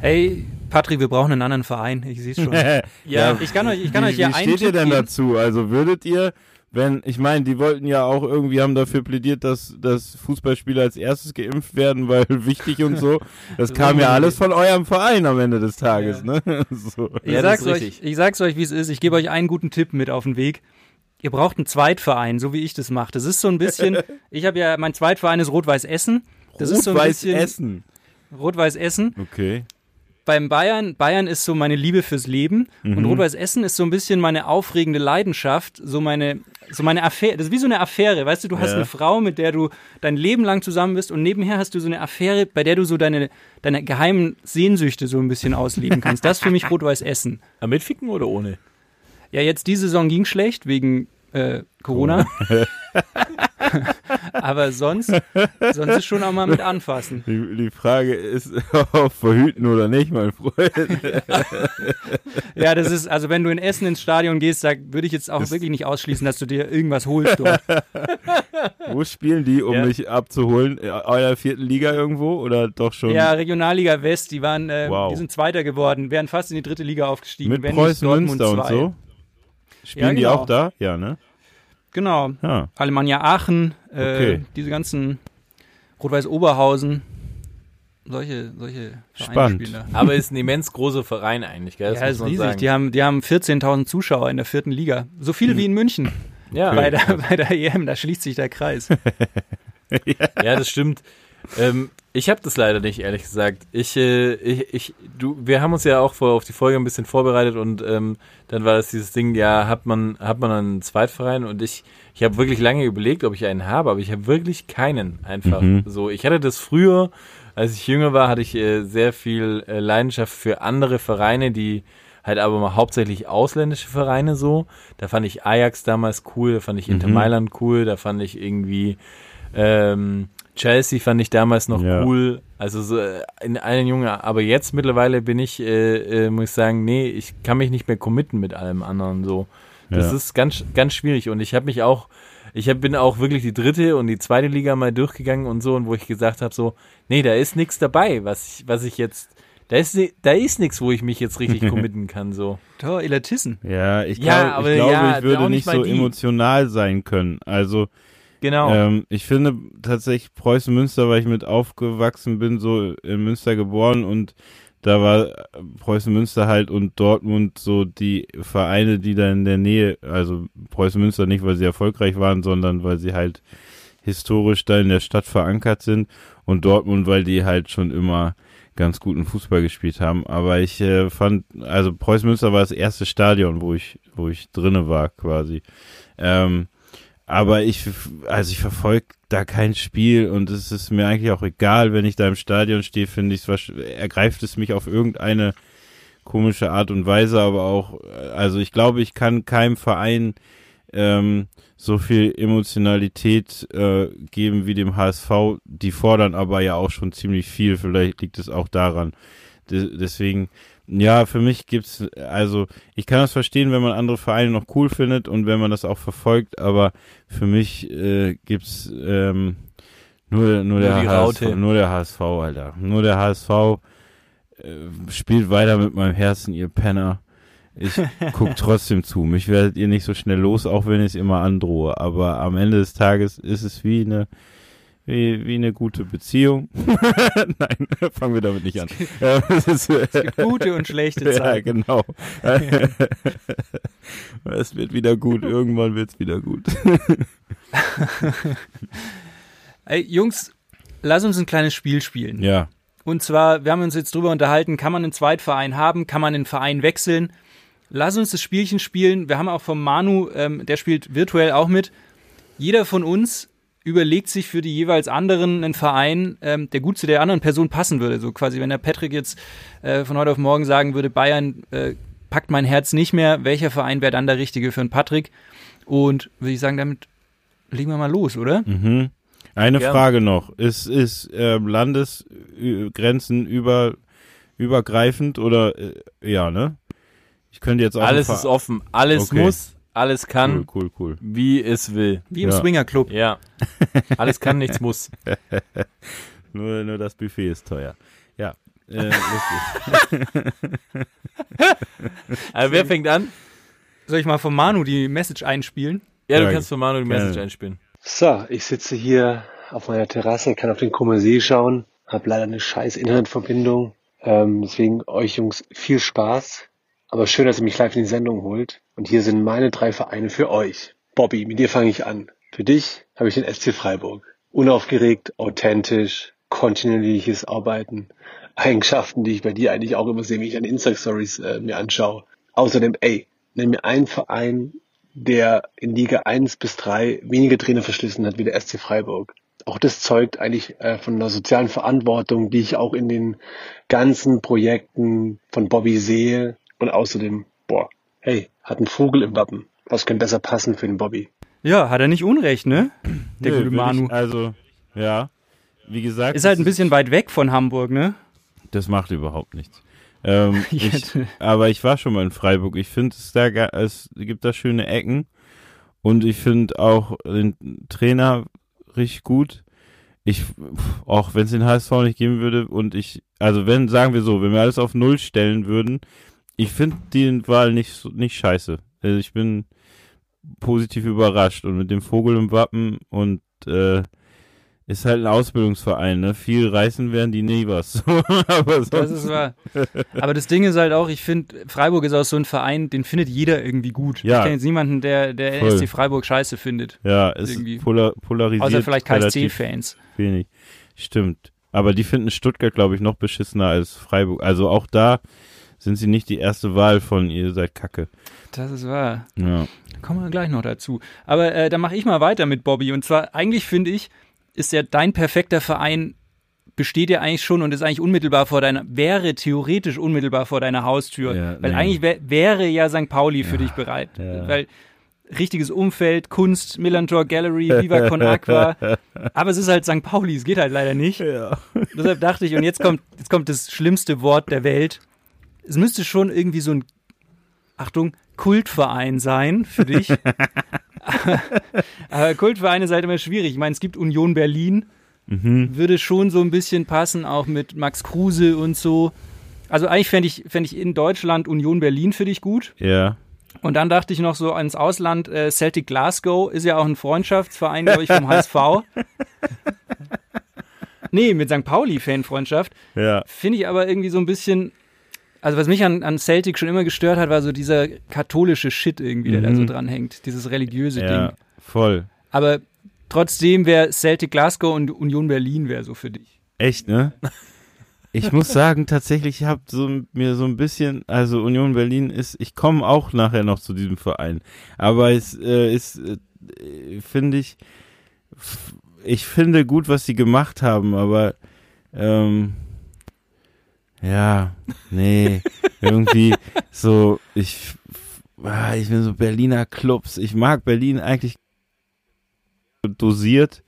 Hey, Patrick, wir brauchen einen anderen Verein. Ich sehe es schon. ja, ich kann euch, ich kann wie, euch ja wie steht ihr denn geben. dazu? Also würdet ihr, wenn, ich meine, die wollten ja auch irgendwie, haben dafür plädiert, dass, dass Fußballspieler als erstes geimpft werden, weil wichtig und so. Das kam ja alles von eurem Verein am Ende des Tages, ne? So. Ich, Ja, sag's euch, ich sag's euch, wie es ist. Ich gebe euch einen guten Tipp mit auf den Weg. Ihr braucht einen Zweitverein, so wie ich das mache. Das ist so ein bisschen, ich habe ja, mein Zweitverein ist Rot-Weiß Essen. Das ist so ein Rot-Weiß bisschen Essen. Rot-Weiß Essen. Okay. Beim Bayern, Bayern ist so meine Liebe fürs Leben Mhm. und Rot-Weiß Essen ist so ein bisschen meine aufregende Leidenschaft, so meine, so meine Affäre. Das ist wie so eine Affäre, weißt du, du hast Ja. eine Frau, mit der du dein Leben lang zusammen bist und nebenher hast du so eine Affäre, bei der du so deine, deine geheimen Sehnsüchte so ein bisschen ausleben kannst. Das ist für mich Rot-Weiß Essen. Aber mit Ficken oder ohne? Ja, jetzt die Saison ging schlecht wegen äh, Corona. Aber sonst, sonst ist schon auch mal mit anfassen. Die, die Frage ist, ob verhüten oder nicht, mein Freund. Ja, das ist, also wenn du in Essen ins Stadion gehst, da würde ich jetzt auch wirklich nicht ausschließen, dass du dir irgendwas holst dort. Wo spielen die, um Ja. mich abzuholen? In eurer vierten Liga irgendwo oder doch schon Ja, Regionalliga West, die waren, äh, Wow. die sind Zweiter geworden, wären fast in die dritte Liga aufgestiegen. mit Preußen Münster und so? Spielen Ja, die genau. auch da? Ja, ne? Genau. Ja. Alemannia Aachen, äh, Okay. diese ganzen Rot-Weiß Oberhausen, solche, solche Spannend. Vereinsspieler. Aber ist ein immens großer Verein eigentlich, gell? Das Ja, ist riesig. sagen. Die haben, die haben 14.000 Zuschauer in der vierten Liga. So viele wie in München ja. bei, der, bei der EM. Da schließt sich der Kreis. Ja, das stimmt. Ähm, ich habe das leider nicht, ehrlich gesagt. Ich, äh, ich, ich, du, wir haben uns ja auch vor, auf die Folge ein bisschen vorbereitet und ähm, dann war das dieses Ding, ja, hat man, hat man einen Zweitverein und ich, ich habe wirklich lange überlegt, ob ich einen habe, aber ich habe wirklich keinen einfach. Mhm. So, ich hatte das früher, als ich jünger war, hatte ich äh, sehr viel äh, Leidenschaft für andere Vereine, die halt aber mal hauptsächlich ausländische Vereine so. Da fand ich Ajax damals cool, da fand ich Inter Mhm. Mailand cool, da fand ich irgendwie ähm, Chelsea fand ich damals noch Ja. cool. Also so äh, in allen Jungen, aber jetzt mittlerweile bin ich, äh, äh, muss ich sagen, nee, ich kann mich nicht mehr committen mit allem anderen so. Das Ja. ist ganz, ganz schwierig und ich habe mich auch, ich hab, bin auch wirklich die dritte und die zweite Liga mal durchgegangen und so und wo ich gesagt habe so, nee, da ist nichts dabei, was ich, was ich jetzt, da ist, da ist nichts, wo ich mich jetzt richtig committen kann so. Tor, Elatissen. Ja, ich, Ja, glaub, aber ich glaube, ja, ich würde nicht nicht so die. emotional sein können. Also, Genau. ähm, ich finde tatsächlich Preußen Münster, weil ich mit aufgewachsen bin, so in Münster geboren und da war Preußen Münster halt und Dortmund so die Vereine, die da in der Nähe, also Preußen Münster nicht, weil sie erfolgreich waren, sondern weil sie halt historisch da in der Stadt verankert sind und Dortmund, weil die halt schon immer ganz guten Fußball gespielt haben. Aber ich äh, fand, also Preußen Münster war das erste Stadion, wo ich, wo ich drinne war, quasi. Ähm, aber ich, also ich verfolge da kein Spiel und es ist mir eigentlich auch egal, wenn ich da im Stadion stehe, finde ich es, ergreift es mich auf irgendeine komische Art und Weise, aber auch, äh, also ich glaube, ich kann keinem Verein ähm, so viel Emotionalität äh, geben wie dem HSV. Die fordern aber ja auch schon ziemlich viel. Vielleicht liegt es auch daran. De deswegen, ja, für mich gibt's, also ich kann das verstehen, wenn man andere Vereine noch cool findet und wenn man das auch verfolgt, aber für mich äh, gibt's ähm, nur, nur, der die HSV, Raute. nur der HSV, Alter. Nur der HSV äh, spielt weiter mit meinem Herzen, ihr Penner. Ich guck trotzdem zu. Mich werdet ihr nicht so schnell los, auch wenn ich es immer androhe. Aber am Ende des Tages ist es wie eine, wie, wie eine gute Beziehung. Nein, fangen wir damit nicht an. es, ist, es gibt gute und schlechte Zeiten. Ja, genau. es wird wieder gut, irgendwann wird es wieder gut. Ey, Jungs, lass uns ein kleines Spiel spielen. Ja. Und zwar, wir haben uns jetzt drüber unterhalten, kann man einen Zweitverein haben, kann man einen Verein wechseln. Lass uns das Spielchen spielen. Wir haben auch vom Manu, ähm, der spielt virtuell auch mit. Jeder von uns überlegt sich für die jeweils anderen einen Verein, ähm, der gut zu der anderen Person passen würde. So quasi, wenn der Patrick jetzt äh, von heute auf morgen sagen würde, Bayern äh, packt mein Herz nicht mehr, welcher Verein wäre dann der richtige für einen Patrick? Und würde ich sagen, damit legen wir mal los, oder? Mhm. Eine Gerne. Frage noch. Ist, ist äh, Landesgrenzen über, übergreifend oder äh, ja, ne? Ich könnte jetzt auch Alles ist offen, alles Okay. muss, alles kann, Cool, cool, cool. wie es will. Wie im Ja. Swingerclub. Ja. Alles kann, nichts muss. Nur, nur das Buffet ist teuer. Ja. Äh, lustig. Aber wer fängt an? Soll ich mal von Manu die Message einspielen? Ja, du Ja, kannst von Manu die Message gerne. einspielen. So, ich sitze hier auf meiner Terrasse, kann auf den Kummer See schauen, habe leider eine scheiß Internetverbindung. Ähm, deswegen euch Jungs viel Spaß. Aber schön, dass ihr mich live in die Sendung holt. Und hier sind meine drei Vereine für euch. Bobby, mit dir fange ich an. Für dich habe ich den SC Freiburg. Unaufgeregt, authentisch, kontinuierliches Arbeiten. Eigenschaften, die ich bei dir eigentlich auch immer sehe, wenn ich an Insta-Stories äh, mir anschaue. Außerdem, ey, nenn mir einen Verein, der in Liga 1 bis 3 weniger Trainer verschlissen hat wie der SC Freiburg. Auch das zeugt eigentlich äh, von einer sozialen Verantwortung, die ich auch in den ganzen Projekten von Bobby sehe. Und außerdem, boah, hey, hat ein Vogel im Wappen. Was könnte besser passen für den Bobby? Ja, hat er nicht Unrecht, ne? Der Nö, gute Manu. Ich, also, ja. Wie gesagt. Ist halt ein bisschen weit weg von Hamburg, ne? Das macht überhaupt nichts. Ähm, Ich aber ich war schon mal in Freiburg. Ich finde es da, es gibt da schöne Ecken und ich finde auch den Trainer richtig gut. Ich, auch wenn es den HSV nicht geben würde und ich, also wenn, sagen wir so, wenn wir alles auf Null stellen würden, ich finde die Wahl nicht, nicht scheiße. Also ich bin positiv überrascht und mit dem Vogel im Wappen und, äh, ist halt ein Ausbildungsverein, ne? Viel reißen werden die nie was. aber Das ist wahr. Aber das Ding ist halt auch, ich finde, Freiburg ist auch so ein Verein, den findet jeder irgendwie gut. Ja. Ich kenne jetzt niemanden, der, der Voll. SC Freiburg scheiße findet. Ja, es Irgendwie. polar, polarisiert. Außer vielleicht KSC-Fans. Wenig. Stimmt. Aber die finden Stuttgart, glaube ich, noch beschissener als Freiburg. Also auch da sind sie nicht die erste Wahl von ihr seid Kacke. Das ist wahr. Ja. Kommen wir gleich noch dazu. Aber äh, dann mache ich mal weiter mit Bobby. Und zwar, eigentlich finde ich, ist ja dein perfekter Verein, besteht ja eigentlich schon und ist eigentlich unmittelbar vor deiner, wäre theoretisch unmittelbar vor deiner Haustür. Ja, Weil nee. eigentlich wär, wäre ja St. Pauli für dich bereit. ja. Weil richtiges Umfeld, Kunst, Millantor Gallery, Viva Con Aqua. Aber es ist halt St. Pauli, es geht halt leider nicht. Ja. Deshalb dachte ich, und jetzt kommt, jetzt kommt das schlimmste Wort der Welt. Es müsste schon irgendwie so ein, Achtung, Kultverein sein für dich. Aber Kultverein ist halt immer schwierig. Ich meine, es gibt Union Berlin, würde schon so ein bisschen passen, auch mit Max Kruse und so. Also eigentlich fände ich, fänd ich in Deutschland Union Berlin für dich gut. Ja. Und dann dachte ich noch so ans Ausland, äh, Celtic Glasgow ist ja auch ein Freundschaftsverein, glaube ich, vom HSV. nee, mit St. Pauli Fanfreundschaft. Ja. Finde ich aber irgendwie so ein bisschen, also was mich an, an Celtic schon immer gestört hat, war so dieser katholische Shit irgendwie, der da so dran hängt, dieses religiöse Mhm. Ja. Ding. Voll. Aber trotzdem wäre Celtic Glasgow und Union Berlin wäre so für dich. Echt, ne? Ich muss sagen, tatsächlich, ich habe so, mir so ein bisschen, also Union Berlin ist, ich komme auch nachher noch zu diesem Verein, aber es äh, ist, äh, finde ich, ich finde gut, was sie gemacht haben, aber ähm, ja, nee, irgendwie so, ich, ah, ich bin so Berliner Clubs, ich mag Berlin eigentlich dosiert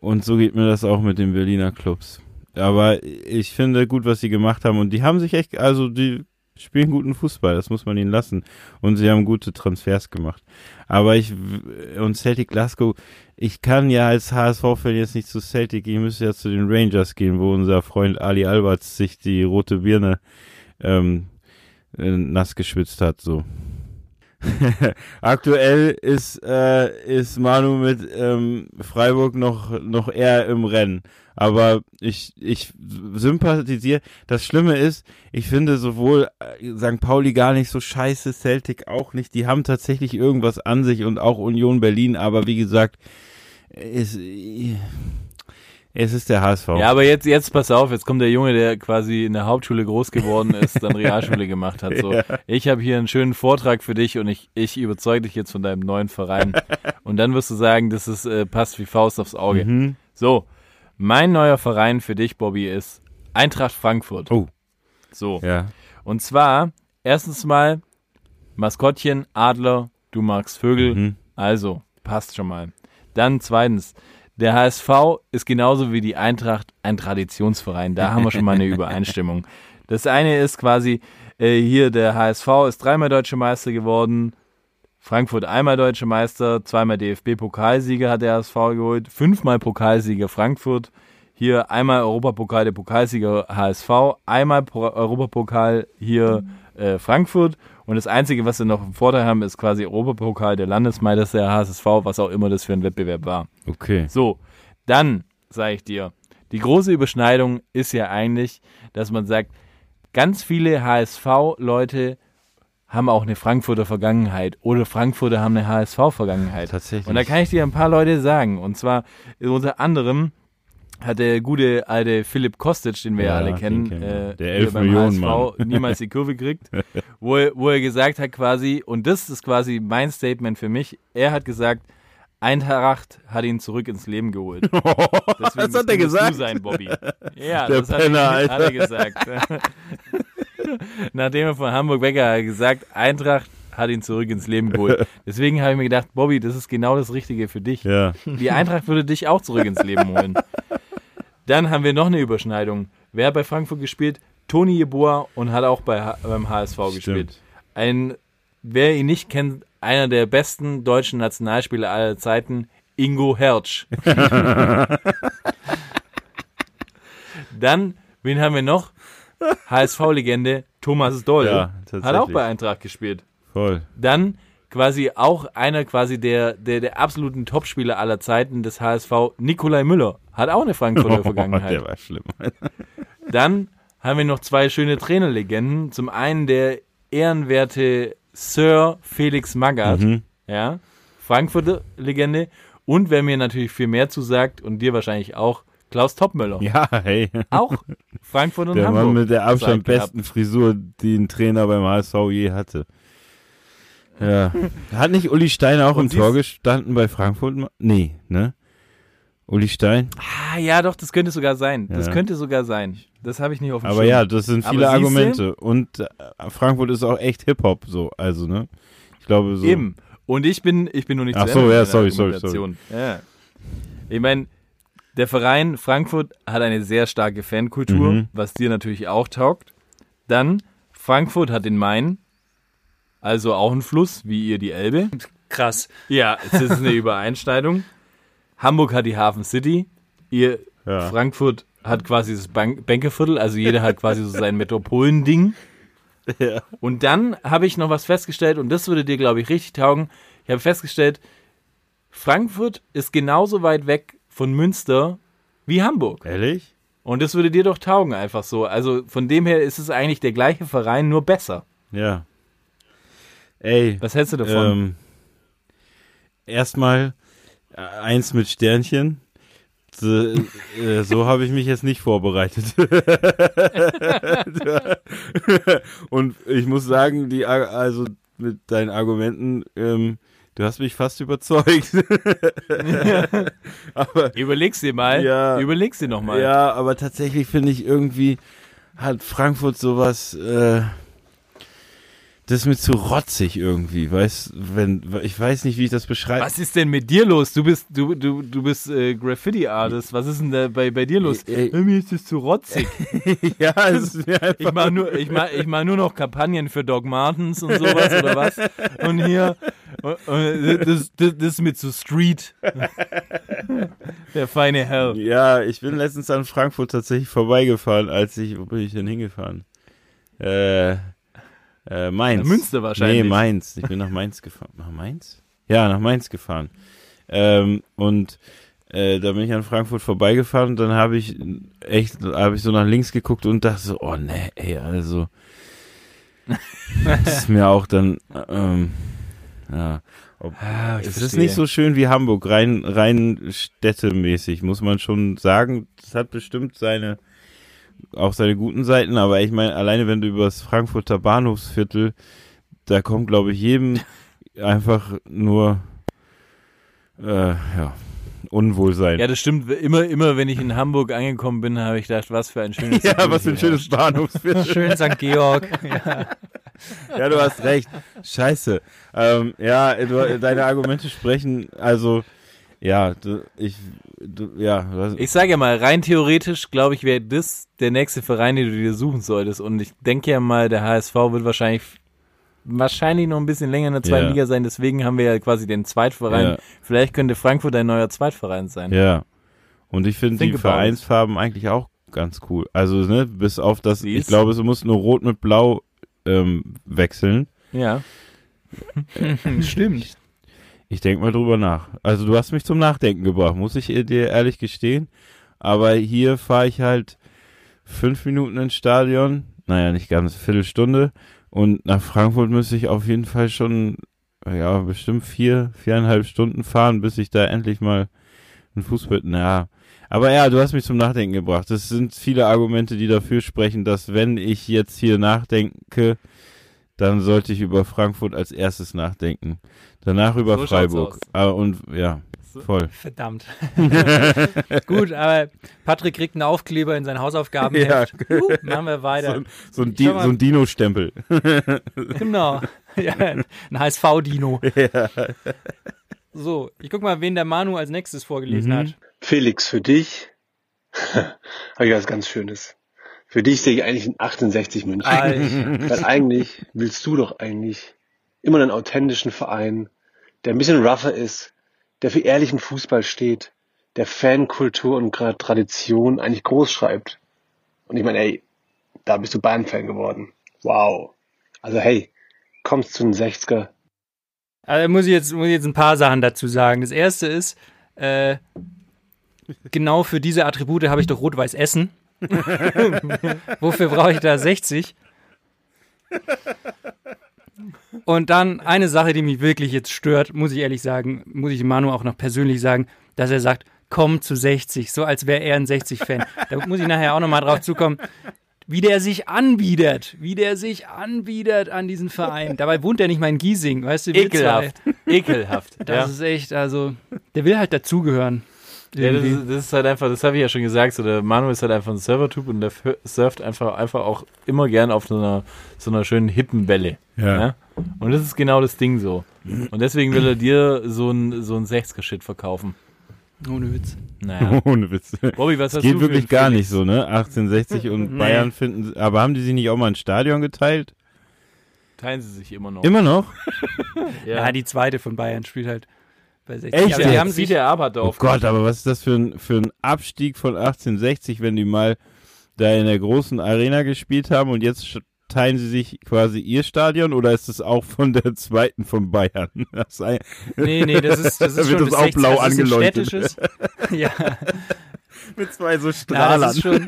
und so geht mir das auch mit den Berliner Clubs. Aber ich finde gut, was sie gemacht haben. Und die haben sich echt, also die spielen guten Fußball, das muss man ihnen lassen. Und sie haben gute Transfers gemacht. Aber ich, und Celtic Glasgow, ich kann ja als HSV-Fan jetzt nicht zu Celtic, ich müsste ja zu den Rangers gehen, wo unser Freund Ali Alberts sich die rote Birne ähm, äh, nass geschwitzt hat, so. Aktuell ist, äh, ist Manu mit ähm, Freiburg noch, noch eher im Rennen. Aber ich, ich sympathisiere. Das Schlimme ist, ich finde sowohl äh, St. Pauli gar nicht so scheiße, Celtic auch nicht. Die haben tatsächlich irgendwas an sich und auch Union Berlin. Aber wie gesagt, ist, es ist der HSV. Ja, aber jetzt, jetzt pass auf, jetzt kommt der Junge, der quasi in der Hauptschule groß geworden ist, dann Realschule gemacht hat. So, Ja. ich habe hier einen schönen Vortrag für dich und ich, ich überzeuge dich jetzt von deinem neuen Verein. Und dann wirst du sagen, dass es äh, passt wie Faust aufs Auge. Mhm. So, mein neuer Verein für dich, Bobby, ist Eintracht Frankfurt. Oh. So. Ja. Und zwar, erstens mal, Maskottchen, Adler, du magst Vögel, Mhm. also, passt schon mal. Dann zweitens, der HSV ist genauso wie die Eintracht ein Traditionsverein. Da haben wir schon mal eine Übereinstimmung. Das eine ist quasi, äh, hier der HSV ist dreimal deutscher Meister geworden, Frankfurt einmal deutscher Meister, zweimal DFB-Pokalsieger hat der HSV geholt, fünfmal Pokalsieger Frankfurt, hier einmal Europapokal der Pokalsieger HSV, einmal Pro Europapokal hier äh, Frankfurt und das Einzige, was wir noch im Vorteil haben, ist quasi Europapokal der Landesmeister der HSV, was auch immer das für ein Wettbewerb war. Okay. So, dann sage ich dir, die große Überschneidung ist ja eigentlich, dass man sagt, ganz viele HSV-Leute haben auch eine Frankfurter Vergangenheit oder Frankfurter haben eine HSV-Vergangenheit. Tatsächlich. Und da kann ich dir ein paar Leute sagen. Und zwar unter anderem hat der gute alte Philipp Kostic, den wir ja, Ja, alle kennen, kennen äh, Der hier 11 beim Millionen HSV Mann. niemals die Kurve kriegt, wo, er, wo er gesagt hat quasi, und das ist quasi mein Statement für mich, er hat gesagt, Eintracht hat ihn zurück ins Leben geholt. Deswegen Das hat er gesagt? Du sein, Bobby. Ja, Der das hat, Penner, er, Alter. hat er gesagt. Nachdem er von Hamburg weg war, hat er gesagt, Eintracht hat ihn zurück ins Leben geholt. Deswegen habe ich mir gedacht, Bobby, das ist genau das Richtige für dich. Ja. Die Eintracht würde dich auch zurück ins Leben holen. Dann haben wir noch eine Überschneidung. Wer hat bei Frankfurt gespielt? Toni Jeboa und hat auch bei, beim HSV gespielt. Stimmt. Ein, wer ihn nicht kennt, einer der besten deutschen Nationalspieler aller Zeiten, Ingo Hertz. Dann, wen haben wir noch? HSV-Legende Thomas Doll. Ja, hat auch bei Eintracht gespielt. Voll. Dann quasi auch einer quasi der, der, der absoluten Topspieler aller Zeiten des HSV, Nikolai Müller. Hat auch eine Frankfurter Vergangenheit. der war schlimm. Dann haben wir noch zwei schöne Trainerlegenden. Zum einen der ehrenwerte Sir Felix Magath, Mhm. ja, Frankfurter Legende. Und wer mir natürlich viel mehr zusagt und dir wahrscheinlich auch, Klaus Toppmöller. Ja, hey. Auch Frankfurt und Der Hamburg. Mann mit der Abstand Zeit gehabt. besten Frisur, die ein Trainer beim HSV je hatte. Ja. Hat nicht Uli Stein auch Und im Tor gestanden bei Frankfurt? Nee, ne? Uli Stein? Ah, ja, doch, das könnte sogar sein. Das Ja. könnte sogar sein. Das habe ich nicht auf dem Aber Schirm. ja, das sind viele? Argumente. Und äh, Frankfurt ist auch echt Hip-Hop, so, also, ne? Ich glaube so. Eben. Und ich bin, ich bin nur nicht Ach zu so, Ende ja, sorry, sorry, Argumentation. Ja. Ich meine, der Verein Frankfurt hat eine sehr starke Fankultur, Mhm. was dir natürlich auch taugt. Dann, Frankfurt hat den Main, also auch ein Fluss, wie ihr die Elbe. Krass. Ja, es ist eine Übereinschneidung. Hamburg hat die Hafen City, ihr Ja. Frankfurt hat quasi das Bank Bänkeviertel, also jeder hat quasi so sein Metropolending. Und dann habe ich noch was festgestellt, und das würde dir, glaube ich, richtig taugen. Ich habe festgestellt, Frankfurt ist genauso weit weg von Münster wie Hamburg. Ehrlich? Und das würde dir doch taugen, einfach so. Also von dem her ist es eigentlich der gleiche Verein, nur besser. Ja. Ey. Was hältst du davon? Ähm, erstmal eins mit Sternchen. So, äh, so habe ich mich jetzt nicht vorbereitet. Und ich muss sagen, die, also mit deinen Argumenten, ähm, du hast mich fast überzeugt. aber, Überleg's dir mal. Ja. Überleg's dir nochmal. ja, aber tatsächlich finde ich irgendwie hat Frankfurt sowas, äh, das ist mir zu rotzig irgendwie, weißt, wenn, ich weiß nicht, wie ich das beschreibe. Was ist denn mit dir los? Du bist, du, du, du bist äh, Graffiti-Artist. Was ist denn da bei, bei dir los? Ey, ey. Mir ist es zu rotzig. ja, es ist mir Ich mache nur, ich mach, ich mach nur noch Kampagnen für Doc Martens und sowas oder was. Und hier, und, und, das, das, das ist mir zu Street. Der feine Herr. Ja, ich bin letztens an Frankfurt tatsächlich vorbeigefahren, als ich, wo bin ich denn hingefahren? Äh, Äh, Mainz. Münster wahrscheinlich. Nee, Mainz. Ich bin nach Mainz gefahren. Nach Mainz? Ja, nach Mainz gefahren. Ähm, und äh, da bin ich an Frankfurt vorbeigefahren und dann habe ich echt, habe ich so nach links geguckt und dachte so, oh ne, ey, also das ist mir auch dann, ähm, ja, ob, Ah, es ist verstehe. nicht so schön wie Hamburg, rein, rein städtemäßig, muss man schon sagen. Das hat bestimmt seine, auch seine guten Seiten, aber ich meine, alleine wenn du über das Frankfurter Bahnhofsviertel, da kommt, glaube ich, jedem einfach nur, äh, ja, Unwohlsein. Ja, das stimmt. Immer, immer, wenn ich in Hamburg angekommen bin, habe ich gedacht, was für ein schönes Ja, was für ein schönes Bahnhofsviertel. Schön St. Georg. Ja. Ja, du hast recht. Scheiße. Ähm, ja, du, deine Argumente sprechen, also, ja, du, ich, ja, Ich sage ja mal, rein theoretisch, glaube ich, wäre das der nächste Verein, den du dir suchen solltest. Und ich denke ja mal, der HSV wird wahrscheinlich wahrscheinlich noch ein bisschen länger in der zweiten Ja. Liga sein. Deswegen haben wir ja quasi den Zweitverein. Ja. Vielleicht könnte Frankfurt ein neuer Zweitverein sein. ja. Und ich finde die about it. Vereinsfarben eigentlich auch ganz cool. Also, ne, bis auf das, Wie ich glaube, es muss nur rot mit blau ähm, wechseln. Ja. Stimmt. Ich denke mal drüber nach. Also, du hast mich zum Nachdenken gebracht, muss ich dir ehrlich gestehen. Aber hier fahre ich halt fünf Minuten ins Stadion, naja, nicht ganz, Viertelstunde. Und nach Frankfurt müsste ich auf jeden Fall schon, ja, bestimmt vier, viereinhalb Stunden fahren, bis ich da endlich mal ein Fußball, naja. Aber ja, du hast mich zum Nachdenken gebracht. Es sind viele Argumente, die dafür sprechen, dass wenn ich jetzt hier nachdenke, dann sollte ich über Frankfurt als erstes nachdenken. Danach über So Freiburg. aus. Ah, und ja, voll. Verdammt. Gut, aber Patrick kriegt einen Aufkleber in sein Hausaufgabenheft. Uh, machen wir So, weiter. ein- so ein, Di so ein Dino-Stempel. Genau. Ja, ein HSV-Dino. So, ich guck mal, wen der Manu als nächstes vorgelesen Mhm. hat. Felix, für dich habe ich was ganz Schönes. Für dich sehe ich eigentlich ein 68 München. Alter. Weil eigentlich willst du doch eigentlich immer einen authentischen Verein, der ein bisschen rougher ist, der für ehrlichen Fußball steht, der Fankultur und gerade Tradition eigentlich groß schreibt. Und ich meine, ey, da bist du Bayern-Fan geworden. Wow. Also hey, kommst zu den 60er. Also muss ich jetzt, muss ich jetzt ein paar Sachen dazu sagen. Das erste ist, äh, genau für diese Attribute habe ich doch Rot-Weiß Essen. Wofür brauche ich da 60? Und dann eine Sache, die mich wirklich jetzt stört, muss ich ehrlich sagen, muss ich Manu auch noch persönlich sagen, dass er sagt, komm zu 60, so als wäre er ein 60-Fan. Da muss ich nachher auch nochmal drauf zukommen, wie der sich anbietet, wie der sich anbietet an diesen Verein. Dabei wohnt er nicht mal in Giesing, weißt du? Ekelhaft. Ekelhaft. Das ja. ist echt, also, der will halt dazugehören. Ja, das, ist, das ist halt einfach, das habe ich ja schon gesagt, so der Manu ist halt einfach ein Server-Typ und der surft einfach, einfach auch immer gern auf so einer, so einer schönen hippen Welle. Ja. Und das ist genau das Ding so. Und deswegen will er dir so ein, so ein 60er-Shit verkaufen. Ohne Witz. Naja. Ohne Witz. Bobby, was Das hast geht du wirklich für gar Felix? nicht so, ne? 1860 und Nee. Bayern finden, aber haben die sich nicht auch mal ein Stadion geteilt? Teilen sie sich immer noch. Immer noch? Ja. die zweite von Bayern spielt halt bei 60. Echt jetzt? die haben sich, der Ab hat Oh auf. Gott, aber was ist das für ein, für ein Abstieg von 1860, wenn die mal da in der großen Arena gespielt haben und jetzt teilen sie sich quasi ihr Stadion oder ist es auch von der zweiten von Bayern? Das sei, nee, nee, das ist, das Da ist wird schon das auch 60, blau das ist ein angeleuchtet. städtisches. ja, mit zwei so na, Strahlern. das ist schon.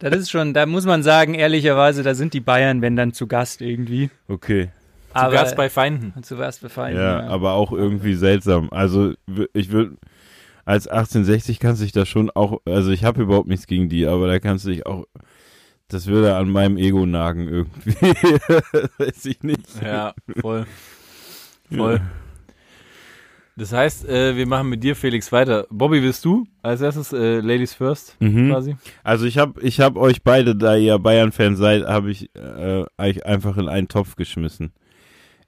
Das ist schon, da muss man sagen, ehrlicherweise, da sind die Bayern, wenn dann zu Gast irgendwie. okay. Zu Gast bei Feinden. zu Gast bei Feinden. Ja, aber auch irgendwie seltsam. Also ich würde als 1860 kannst du dich da schon auch, also ich habe überhaupt nichts gegen die, aber da kannst du dich auch, das würde an meinem Ego nagen irgendwie. Weiß ich nicht. Ja, voll. Voll. Das heißt, äh, wir machen mit dir, Felix, weiter. Bobby, willst du als erstes äh, Ladies First Mhm. quasi? Also ich habe ich hab euch beide, da ihr Bayern-Fan seid, habe ich äh, euch einfach in einen Topf geschmissen.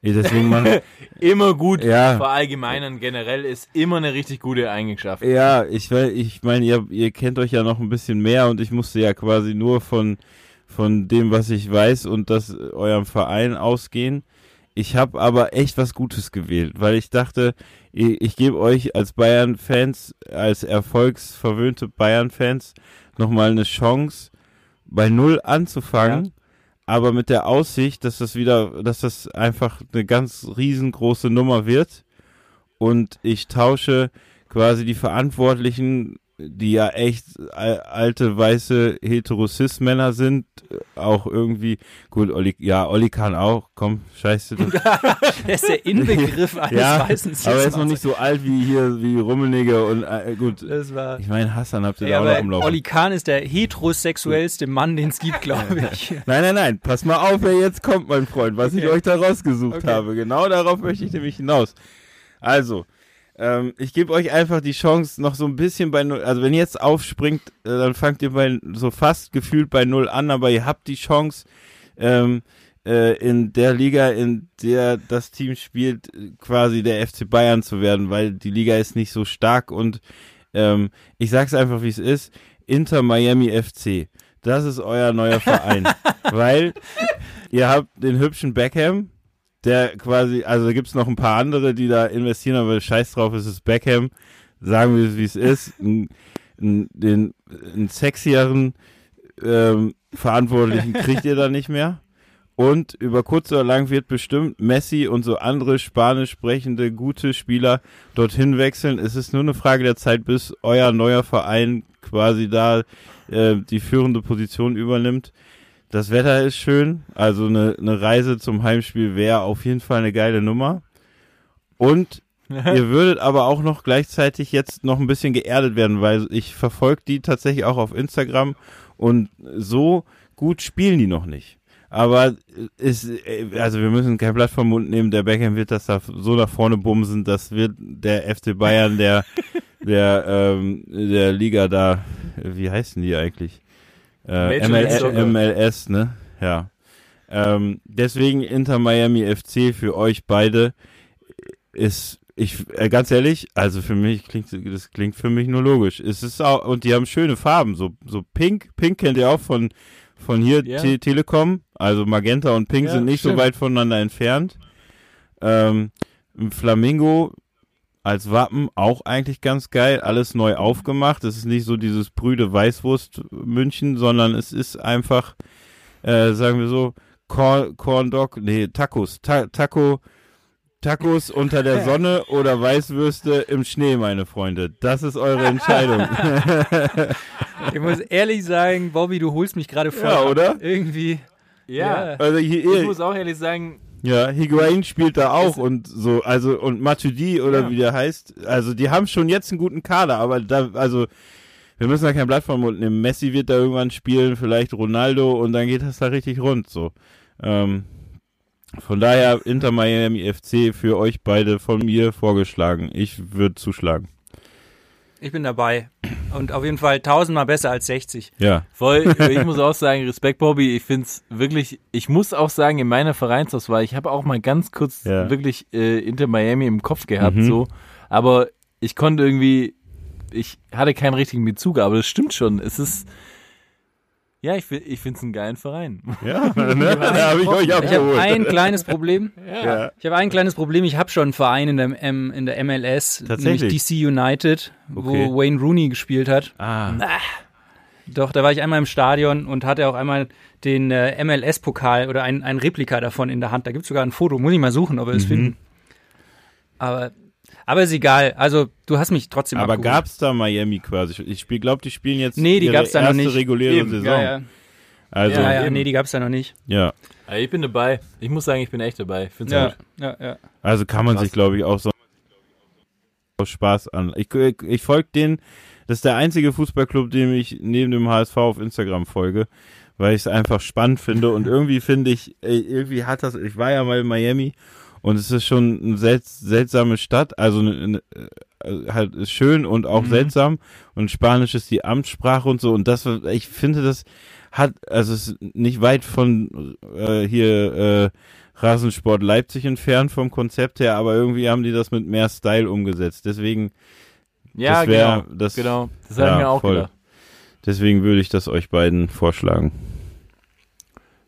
Deswegen machen, Immer gut Ja. verallgemeinern generell ist immer eine richtig gute Eigenschaft. Ja, ich ich meine, ihr, ihr kennt euch ja noch ein bisschen mehr und ich musste ja quasi nur von, von dem, was ich weiß und das äh, eurem Verein ausgehen. Ich habe aber echt was Gutes gewählt, weil ich dachte, ich, ich gebe euch als Bayern-Fans, als erfolgsverwöhnte Bayern-Fans nochmal eine Chance, bei Null anzufangen, aber mit der Aussicht, dass das wieder, dass das einfach eine ganz riesengroße Nummer wird. Und ich tausche quasi die Verantwortlichen, die ja echt al- alte weiße Heterosis-Männer sind, auch irgendwie, gut, Olli, ja, Olli kann auch, komm, scheiße. Der ist der Inbegriff eines ja, weißen aber er ist noch nicht so alt wie hier, wie Rummenigge und äh, gut. Das war. Ich meine, Hassan habt ihr Ja, da auch noch aber im Laufen. Olli Kahn ist der heterosexuellste Mann, den es gibt, glaube ich. Nein, nein, nein, pass mal auf, wer jetzt kommt, mein Freund, was ich Okay. euch da rausgesucht Okay. habe. Genau darauf möchte ich nämlich hinaus. Also, ähm, ich gebe euch einfach die Chance, noch so ein bisschen bei Null, also wenn ihr jetzt aufspringt, äh, dann fangt ihr bei so fast gefühlt bei Null an, aber ihr habt die Chance, ähm, äh, in der Liga, in der das Team spielt, quasi der FC Bayern zu werden, weil die Liga ist nicht so stark und ähm, ich sag's einfach, wie es ist. Inter Miami FC. Das ist euer neuer Verein. weil ihr habt den hübschen Beckham, der quasi, also da gibt's noch ein paar andere, die da investieren, aber scheiß drauf, es ist Beckham. Sagen wir es, wie es ist. Ein, ein, den, einen sexieren ähm, Verantwortlichen kriegt ihr da nicht mehr. Und über kurz oder lang wird bestimmt Messi und so andere spanisch sprechende gute Spieler dorthin wechseln. Es ist nur eine Frage der Zeit, bis euer neuer Verein quasi da äh, die führende Position übernimmt. Das Wetter ist schön, also eine, eine Reise zum Heimspiel wäre auf jeden Fall eine geile Nummer. Und ihr würdet aber auch noch gleichzeitig jetzt noch ein bisschen geerdet werden, weil ich verfolge die tatsächlich auch auf Instagram und so gut spielen die noch nicht. Aber ist, also wir müssen kein Blatt vom Mund nehmen, der Beckham wird das da so nach vorne bumsen, das wird der FC Bayern der, der, ähm, der Liga da, wie heißen die eigentlich? Äh, ML. MLS, ne? Ja. Ähm, deswegen Inter Miami FC für euch beide ist, ich, äh, ganz ehrlich, also für mich klingt, das klingt für mich nur logisch. Es ist auch, und die haben schöne Farben, so, so pink, pink kennt ihr auch von, von hier Ja. Te Telekom, also Magenta und Pink Ja, sind nicht stimmt. so weit voneinander entfernt. Ähm, Flamingo als Wappen auch eigentlich ganz geil, alles neu aufgemacht. Es ist nicht so dieses brüde Weißwurst München, sondern es ist einfach, äh, sagen wir so, Corn, Corn Dog, nee, Tacos, Ta Taco, Tacos unter der Sonne oder Weißwürste im Schnee, meine Freunde. Das ist eure Entscheidung. Ich muss ehrlich sagen, Bobby, du holst mich gerade voll. Ja, oder? Irgendwie. Ja. also Ich hier, muss auch ehrlich sagen, Ja, Higuain spielt da auch und so, also und Matuidi oder Ja. wie der heißt, also die haben schon jetzt einen guten Kader, aber da, also wir müssen da kein Blatt vom Mund nehmen. Messi wird da irgendwann spielen, vielleicht Ronaldo und dann geht das da richtig rund so. Ähm, von daher Inter Miami FC für euch beide von mir vorgeschlagen. Ich würde zuschlagen. Ich bin dabei. Und auf jeden Fall tausendmal besser als 60. Ja. voll, ich muss auch sagen, Respekt, Bobby. Ich find's wirklich, ich muss auch sagen, in meiner Vereinsauswahl, ich habe auch mal ganz kurz Ja. wirklich äh, Inter Miami im Kopf gehabt, Mhm. so. Aber ich konnte irgendwie, ich hatte keinen richtigen Bezug, aber das stimmt schon. Es ist, ja, ich, ich find's einen geilen Verein. Ja, ne? da habe ich euch Ich habe abgeholt. ein kleines Problem. ja. Ich habe ein kleines Problem. Ich habe schon einen Verein in der, M in der MLS, Tatsächlich? nämlich DC United, Okay. wo Wayne Rooney gespielt hat. Ah, Doch, da war ich einmal im Stadion und hatte auch einmal den äh, MLS-Pokal oder ein, ein Replika davon in der Hand. Da gibt es sogar ein Foto. Muss ich mal suchen, ob wir es Mhm. finden. Aber, aber ist egal. Also, du hast mich trotzdem aber abgeholt. gab's da Miami quasi? Ich glaube, die spielen jetzt Nee, die ihre gab's da noch erste nicht. reguläre Eben. Saison. Ja, ja. Also, ja, ja. nee, die gab es da noch nicht. ja. Aber ich bin dabei. Ich muss sagen, ich bin echt dabei. Ich Find's Ja, gut. ja, ja. Also kann man Krass. sich, glaube ich, auch so aus Spaß an. Ich, ich, ich folge den, das ist der einzige Fußballclub, dem ich neben dem HSV auf Instagram folge, weil ich es einfach spannend finde und irgendwie finde ich, irgendwie hat das, ich war ja mal in Miami und es ist schon eine sel seltsame Stadt, also eine, eine, äh, halt ist schön und auch seltsam und Spanisch ist die Amtssprache und so und das, ich finde das hat, also es ist nicht weit von äh, hier äh, Rasensport Leipzig entfernt vom Konzept her, aber irgendwie haben die das mit mehr Style umgesetzt. Deswegen, Ja, Das wär- genau. das- genau. Das ja, ich mir auch voll. gedacht. deswegen würde ich das euch beiden vorschlagen.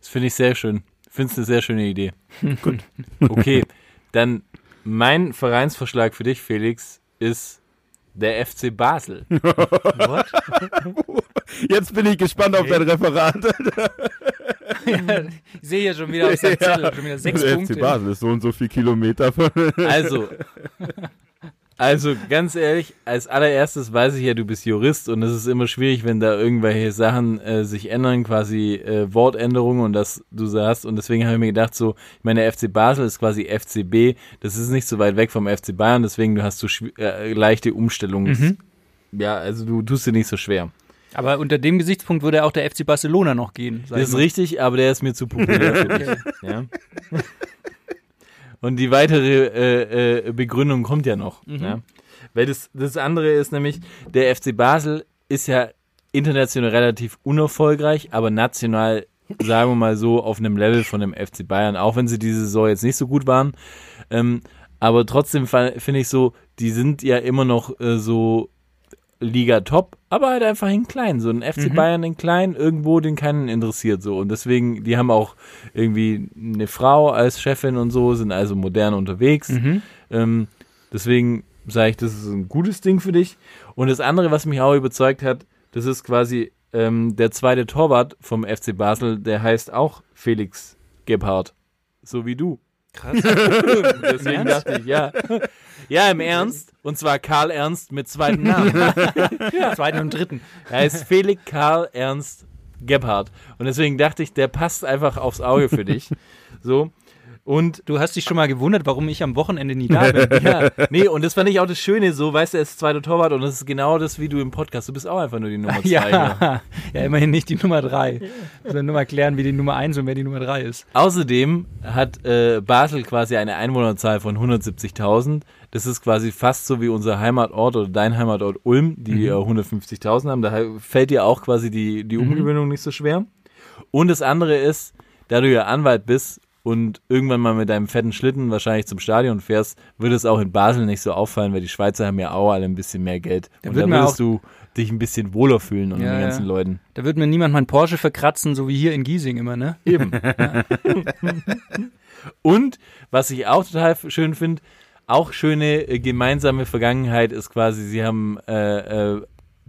Das finde ich sehr schön. Ich finde es eine sehr schöne Idee. Gut. Okay, dann mein Vereinsvorschlag für dich, Felix, ist Der FC Basel. Jetzt bin ich gespannt auf dein Referat. Ich sehe hier schon wieder auf seinem Zettel, schon wieder sechs der Punkte. FC Basel ist so und so viel Kilometer von. Also, also ganz ehrlich, als allererstes weiß ich ja, du bist Jurist und es ist immer schwierig, wenn da irgendwelche Sachen äh, sich ändern, quasi äh, Wortänderungen und das du sagst. Und deswegen habe ich mir gedacht, so, ich meine, der FC Basel ist quasi FCB, das ist nicht so weit weg vom FC Bayern, deswegen du hast so äh, leichte Umstellungen. Ja, also du tust dir nicht so schwer. Aber unter dem Gesichtspunkt würde auch der FC Barcelona noch gehen. Das ist richtig, aber der ist mir zu populär. Ja. Und die weitere äh, äh, Begründung kommt ja noch. Ja. Weil das, das andere ist nämlich, der FC Basel ist ja international relativ unerfolgreich, aber national, sagen wir mal so, auf einem Level von dem FC Bayern, auch wenn sie diese Saison jetzt nicht so gut waren. Ähm, aber trotzdem finde ich so, die sind ja immer noch äh, so Liga top, aber halt einfach in klein. So ein FC Bayern in klein, irgendwo, den keinen interessiert so. Und deswegen, die haben auch irgendwie eine Frau als Chefin und so, sind also modern unterwegs. Ähm, deswegen sage ich, das ist ein gutes Ding für dich. Und das andere, was mich auch überzeugt hat, das ist quasi ähm, der zweite Torwart vom FC Basel, der heißt auch Felix Gebhardt. So wie du. Krass. Deswegen dachte ich, ja. Ja, im Ernst. Und zwar Karl Ernst mit zweiten Namen. Zweiten und dritten. Er heißt Felix Karl Ernst Gebhardt. Und deswegen dachte ich, der passt einfach aufs Auge für dich. So. Und Du hast dich schon mal gewundert, warum ich am Wochenende nie da bin. ja, nee, und das fand ich auch das Schöne, so, weißt du, er ist zweiter Torwart und das ist genau das wie du im Podcast. Du bist auch einfach nur die Nummer zwei. Ja, ja, immerhin nicht die Nummer drei. Sondern nur mal klären, wie die Nummer eins und wer die Nummer drei ist. Außerdem hat äh, Basel quasi eine Einwohnerzahl von 170.000. Das ist quasi fast so wie unser Heimatort oder dein Heimatort Ulm, die äh, 150.000 haben. Da fällt dir auch quasi die, die Umgewöhnung nicht so schwer. Und das andere ist, da du ja Anwalt bist und irgendwann mal mit deinem fetten Schlitten wahrscheinlich zum Stadion fährst, würde es auch in Basel nicht so auffallen, weil die Schweizer haben ja auch alle ein bisschen mehr Geld. Da und da würdest du dich ein bisschen wohler fühlen unter Ja, den ganzen ja. Leuten. Da wird mir niemand mein Porsche verkratzen, so wie hier in Giesing immer, ne? Eben. Und was ich auch total schön finde, auch schöne äh, gemeinsame Vergangenheit ist quasi, sie haben äh, äh,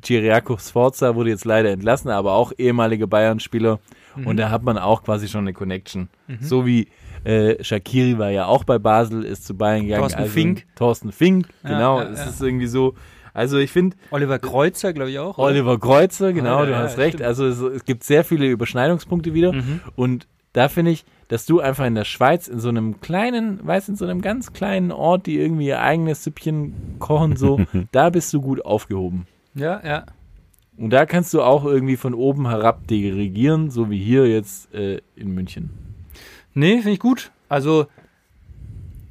Ciriaco Sforza wurde jetzt leider entlassen, aber auch ehemaliger Bayern-Spieler und da hat man auch quasi schon eine Connection. So wie äh, Shakiri war ja auch bei Basel, ist zu Bayern gegangen. Thorsten also, Fink. Thorsten Fink, Ja, genau. ja, es ja. ist irgendwie so. Also ich finde, Oliver Kreuzer, glaube ich auch. oder? Oliver Kreuzer, genau, ja, du hast recht. stimmt. Also es, es gibt sehr viele Überschneidungspunkte wieder. Und da finde ich, dass du einfach in der Schweiz in so einem kleinen, weißt in so einem ganz kleinen Ort, die irgendwie ihr eigenes Süppchen kochen, so, da bist du gut aufgehoben. Ja, ja. Und da kannst du auch irgendwie von oben herab dirigieren, so wie hier jetzt äh, in München. Nee, finde ich gut. Also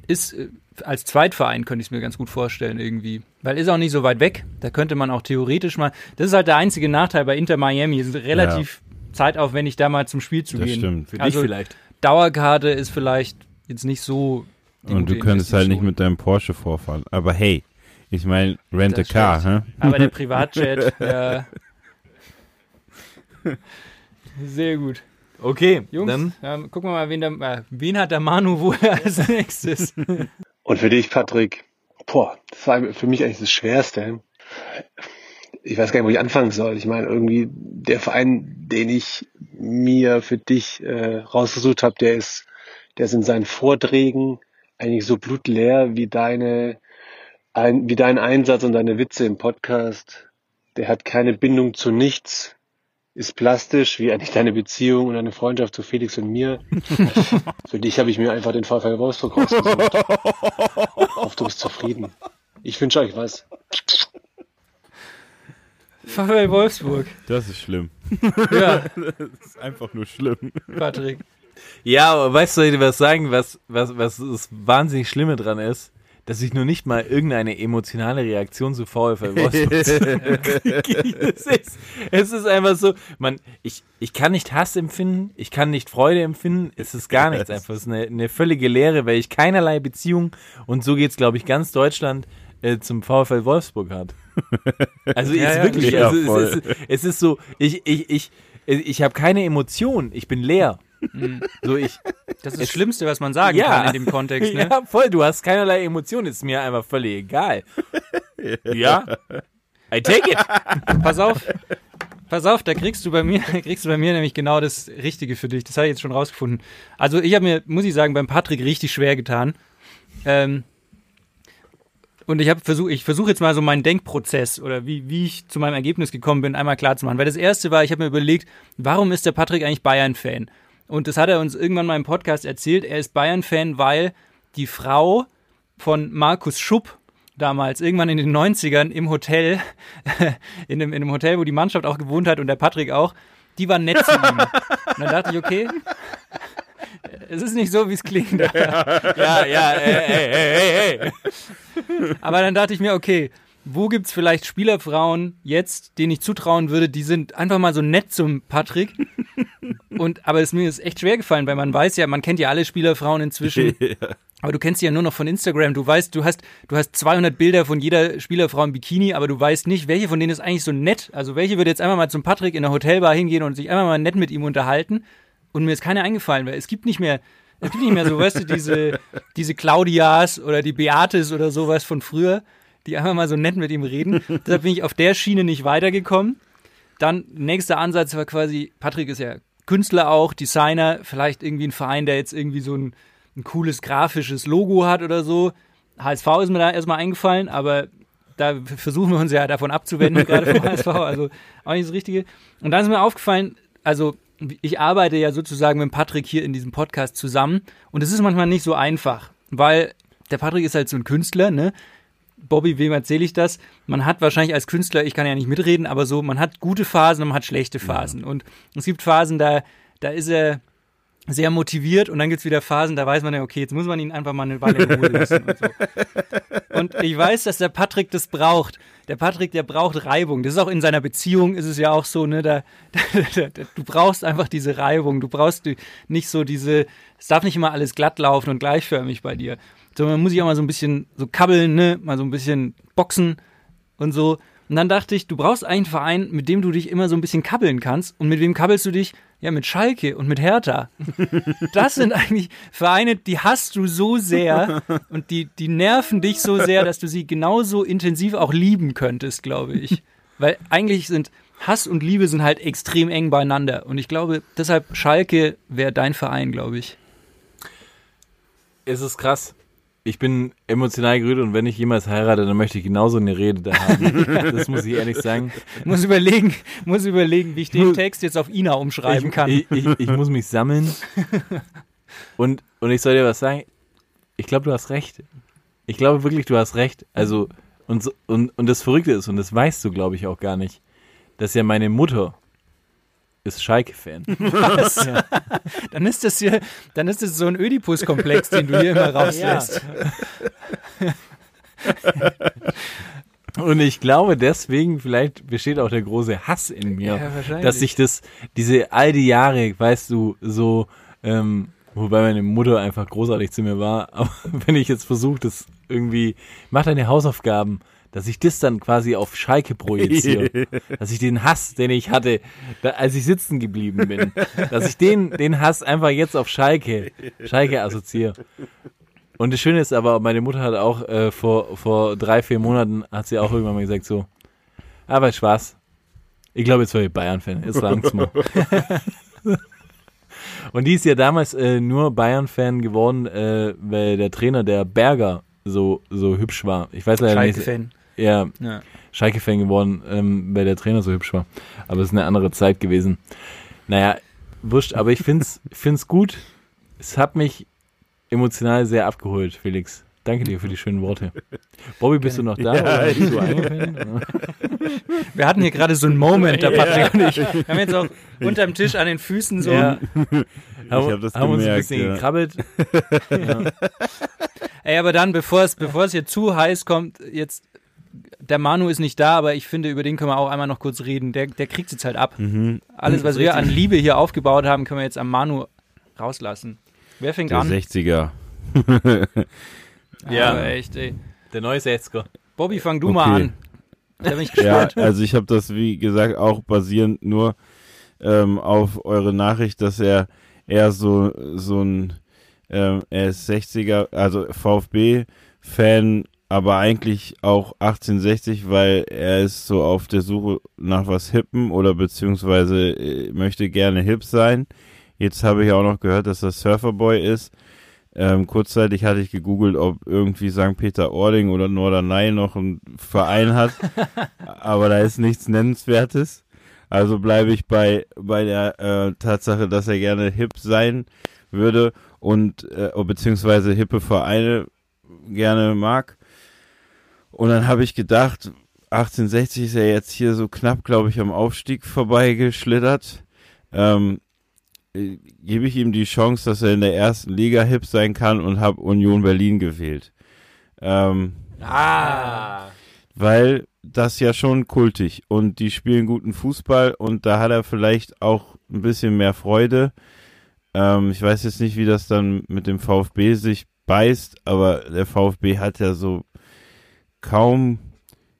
ist äh, als Zweitverein könnte ich es mir ganz gut vorstellen irgendwie. Weil ist auch nicht so weit weg. Da könnte man auch theoretisch mal. Das ist halt der einzige Nachteil bei Inter Miami. Es ist relativ zeitaufwendig, da mal zum Spiel zu Das gehen. stimmt. Für Also dich vielleicht. Dauerkarte ist vielleicht jetzt nicht so. Und du könntest halt nicht mit deinem Porsche vorfahren. Aber hey, ich meine, rent a Das car, hä? Aber der Privatjet, ja. Sehr gut. Okay, Jungs, dann ähm, gucken wir mal, wen, der, äh, wen hat der Manu wohl als nächstes? Und für dich, Patrick, boah, das war für mich eigentlich das Schwerste. Ich weiß gar nicht, wo ich anfangen soll. Ich meine, irgendwie der Verein, den ich mir für dich äh, rausgesucht habe, der ist, der ist in seinen Vorträgen eigentlich so blutleer wie deine, ein, wie dein Einsatz und deine Witze im Podcast. Der hat keine Bindung zu nichts, ist plastisch, wie eigentlich deine Beziehung und deine Freundschaft zu Felix und mir. Für dich habe ich mir einfach den VfL Wolfsburg rausgesucht. Hoffe, du bist zufrieden. Ich wünsche euch was. VfL Wolfsburg. Das ist schlimm. Ja, Das ist einfach nur schlimm. Patrick. Ja, aber weißt du, soll ich dir was sagen, was, was, was das wahnsinnig Schlimme dran ist? Dass ich nur nicht mal irgendeine emotionale Reaktion zu VfL Wolfsburg es, ist, es ist einfach so, man, ich, ich kann nicht Hass empfinden, ich kann nicht Freude empfinden, es ist gar nichts einfach. Es ist eine, eine völlige Leere, weil ich keinerlei Beziehung und so geht's, glaube ich, ganz Deutschland äh, zum VfL Wolfsburg hat. Also Ja, ist ja, wirklich, ja, also voll. es, ist, es ist so, ich, ich, ich, ich habe keine Emotion, ich bin leer. So ich, Das ist das Schlimmste, was man sagen Ja. kann in dem Kontext. Ne? ja, voll, du hast keinerlei Emotionen, ist mir einfach völlig egal. Ja. I take it. Pass auf. Pass auf, da kriegst du bei mir, kriegst du bei mir nämlich genau das Richtige für dich. Das habe ich jetzt schon rausgefunden. Also ich habe mir, muss ich sagen, beim Patrick richtig schwer getan. Ähm, und ich habe versucht, ich versuche jetzt mal so meinen Denkprozess oder wie, wie ich zu meinem Ergebnis gekommen bin, einmal klar zu machen. Weil das erste war, ich habe mir überlegt, warum ist der Patrick eigentlich Bayern-Fan? Und das hat er uns irgendwann mal im Podcast erzählt. Er ist Bayern-Fan, weil die Frau von Markus Schupp damals, irgendwann in den 90ern im Hotel, in einem, in einem Hotel, wo die Mannschaft auch gewohnt hat und der Patrick auch, die war nett zu ihm. Und dann dachte ich, okay, es ist nicht so, wie es klingt. Ja, ja, ey, ey, ey, ey. Aber dann dachte ich mir, okay, wo gibt's vielleicht Spielerfrauen jetzt, denen ich zutrauen würde, die sind einfach mal so nett zum Patrick. Und aber es mir ist echt schwer gefallen, weil man weiß ja, man kennt ja alle Spielerfrauen inzwischen. Aber du kennst sie ja nur noch von Instagram. Du weißt, du hast, du hast 200 Bilder von jeder Spielerfrau im Bikini, aber du weißt nicht, welche von denen ist eigentlich so nett. Also welche würde jetzt einmal mal zum Patrick in der Hotelbar hingehen und sich einmal mal nett mit ihm unterhalten. Und mir ist keine eingefallen, weil es gibt nicht mehr, es gibt nicht mehr so, weißt du, diese, diese Claudias oder die Beates oder sowas von früher, die einfach mal so nett mit ihm reden. Deshalb bin ich auf der Schiene nicht weitergekommen. Dann nächster Ansatz war quasi, Patrick ist ja Künstler auch, Designer, vielleicht irgendwie ein Verein, der jetzt irgendwie so ein, ein cooles grafisches Logo hat oder so. HSV ist mir da erstmal eingefallen, aber da versuchen wir uns ja davon abzuwenden, gerade vom HSV, also auch nicht das Richtige. Und dann ist mir aufgefallen, also ich arbeite ja sozusagen mit Patrick hier in diesem Podcast zusammen und es ist manchmal nicht so einfach, weil der Patrick ist halt so ein Künstler, ne? Bobby, wem erzähle ich das? Man hat wahrscheinlich als Künstler, ich kann ja nicht mitreden, aber so, man hat gute Phasen und man hat schlechte Phasen. Und es gibt Phasen, da, da ist er sehr motiviert und dann gibt's wieder Phasen, da weiß man ja, okay, jetzt muss man ihn einfach mal eine Weile in Ruhe lassen und so. Und ich weiß, dass der Patrick das braucht. Der Patrick, der braucht Reibung. Das ist auch in seiner Beziehung, ist es ja auch so, ne, da, da, da, du brauchst einfach diese Reibung. Du brauchst nicht so diese, es darf nicht immer alles glatt laufen und gleichförmig bei dir. Sondern man muss sich auch mal so ein bisschen so kabbeln, ne, mal so ein bisschen boxen und so. Und dann dachte ich, du brauchst einen Verein, mit dem du dich immer so ein bisschen kabbeln kannst. Und mit wem kabbelst du dich? Ja, mit Schalke und mit Hertha. Das sind eigentlich Vereine, die hast du so sehr und die, die nerven dich so sehr, dass du sie genauso intensiv auch lieben könntest, glaube ich. Weil eigentlich sind Hass und Liebe sind halt extrem eng beieinander. Und ich glaube, deshalb Schalke wäre dein Verein, glaube ich. Es ist krass. Ich bin emotional gerührt und wenn ich jemals heirate, dann möchte ich genauso eine Rede da haben. das muss ich ehrlich sagen. Muss überlegen, muss überlegen, wie ich den Text jetzt auf Ina umschreiben ich, kann. Ich, ich, ich muss mich sammeln. Und, und ich soll dir was sagen. Ich glaube, du hast recht. Ich glaube wirklich, du hast recht. Also, und, so- und, und das Verrückte ist, und das weißt du, glaube ich, auch gar nicht, dass ja meine Mutter ist Schalke-Fan. Was? Dann ist das hier, dann ist das so ein Ödipus-Komplex, den du hier immer rauslässt. Und ich glaube, deswegen vielleicht besteht auch der große Hass in mir, Ja, dass ich das, diese all die Jahre, weißt du, so, ähm, wobei meine Mutter einfach großartig zu mir war, aber wenn ich jetzt versuche, das irgendwie, mach deine Hausaufgaben, dass ich das dann quasi auf Schalke projiziere, dass ich den Hass, den ich hatte, da, als ich sitzen geblieben bin, dass ich den, den Hass einfach jetzt auf Schalke, Schalke assoziiere. Und das Schöne ist aber, meine Mutter hat auch äh, vor, vor drei, vier Monaten, hat sie auch irgendwann mal gesagt so, aber Spaß. Ich glaube, jetzt war ich Bayern-Fan. Jetzt langt's mal. Und die ist ja damals äh, nur Bayern-Fan geworden, äh, weil der Trainer, der Berger, so, so hübsch war. Ich weiß leider nicht. Schalke-Fan. Ja, Ja. Schalke-Fan geworden, ähm, weil der Trainer so hübsch war. Aber es ist eine andere Zeit gewesen. Naja, wurscht, aber ich find's, ich find's gut. Es hat mich emotional sehr abgeholt, Felix. Danke dir für die schönen Worte. Bobby, bist du noch da? Ja, oder ich- bist du eingefallen? Wir hatten hier gerade so einen Moment, der Patrick und ich. Wir haben jetzt auch unterm Tisch an den Füßen so. Ja. Ich hab das haben uns ein gemerkt, bisschen ja. gekrabbelt. Ey, aber dann, bevor es, bevor es hier zu heiß kommt, jetzt, der Manu ist nicht da, aber ich finde, über den können wir auch einmal noch kurz reden. Der, der kriegt jetzt halt ab. Mhm. Alles, was wir an Liebe hier aufgebaut haben, können wir jetzt am Manu rauslassen. Wer fängt Der an? 60er. Ja. Aber echt, ey. Der neue 60er. Bobby, fang du Okay. mal an. Da bin ich Ja, gespannt. also ich habe das, wie gesagt, auch basierend nur ähm, auf eure Nachricht, dass er eher so, so ein, ähm, er ist 60er, also VfB-Fan, aber eigentlich auch 1860, weil er ist so auf der Suche nach was Hippen oder beziehungsweise äh, möchte gerne hip sein. Jetzt habe ich auch noch gehört, dass er Surferboy ist. Ähm, kurzzeitig hatte ich gegoogelt, ob irgendwie St. Peter-Ording oder Norderney noch einen Verein hat, aber da ist nichts Nennenswertes. Also bleibe ich bei, bei der äh, Tatsache, dass er gerne hip sein würde und äh, beziehungsweise hippe Vereine gerne mag. Und dann habe ich gedacht, 1860 ist er jetzt hier so knapp, glaube ich, am Aufstieg vorbeigeschlittert. Ähm, äh, gebe ich ihm die Chance, dass er in der ersten Liga hip sein kann und habe Union Berlin gewählt. Ähm, Ah. weil das ja schon kultig und die spielen guten Fußball und da hat er vielleicht auch ein bisschen mehr Freude. Ähm, ich weiß jetzt nicht, wie das dann mit dem VfB sich beißt, aber der VfB hat ja so kaum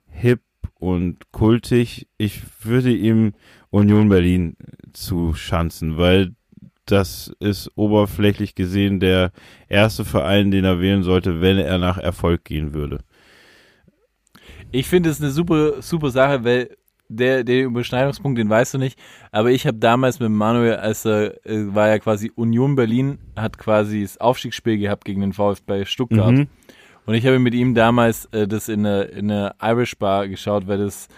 hip und kultig. Ich würde ihm Union Berlin zuschanzen, weil das ist oberflächlich gesehen der erste Verein, den er wählen sollte, wenn er nach Erfolg gehen würde. Ich finde es eine super, super Sache, weil der, der Überschneidungspunkt, den weißt du nicht. Aber ich habe damals mit Manuel, als er äh, war ja quasi Union Berlin, hat quasi das Aufstiegsspiel gehabt gegen den VfB Stuttgart. Mhm. Und ich habe mit ihm damals äh, das in eine, in eine Irish Bar geschaut, weil das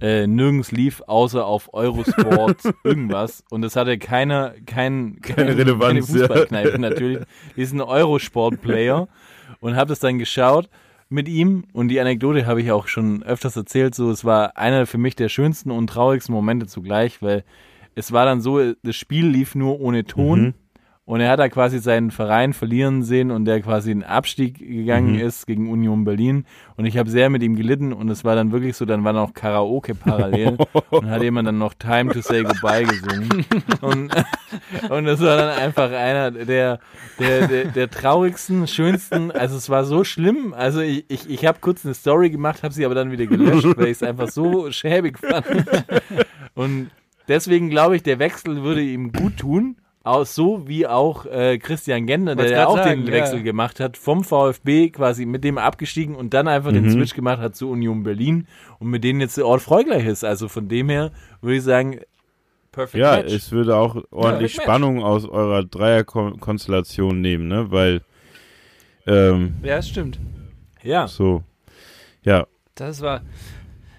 äh, nirgends lief, außer auf Eurosport irgendwas. Und das hatte keiner, kein, Keine Relevanz, Keine Fußballkneipe natürlich. Die ist ein Eurosport-Player. Und habe das dann geschaut mit ihm. Und die Anekdote habe ich auch schon öfters erzählt. So, es war einer für mich der schönsten und traurigsten Momente zugleich, weil es war dann so, das Spiel lief nur ohne Ton. Mhm. Und er hat da quasi seinen Verein verlieren sehen und der quasi in Abstieg gegangen Mhm. ist gegen Union Berlin. Und ich habe sehr mit ihm gelitten und es war dann wirklich so, dann war noch Karaoke parallel und hat jemand dann noch Time to Say Goodbye gesungen. Und, und das war dann einfach einer der, der, der, der traurigsten, schönsten, also es war so schlimm. Also ich, ich, ich habe kurz eine Story gemacht, habe sie aber dann wieder gelöscht, weil ich es einfach so schäbig fand. Und deswegen glaube ich, der Wechsel würde ihm gut tun. Auch so wie auch äh, Christian Gender, der ja auch sagen, den ja. Wechsel gemacht hat, vom VfB quasi mit dem abgestiegen und dann einfach den Switch gemacht hat zu Union Berlin und mit denen jetzt der Ort freugleich ist. Also von dem her würde ich sagen, perfect Ja, match. es würde auch ordentlich Match. Spannung aus eurer Dreierkonstellation nehmen, ne? Weil, ähm, Ja, das stimmt. ja. so, ja, Das war.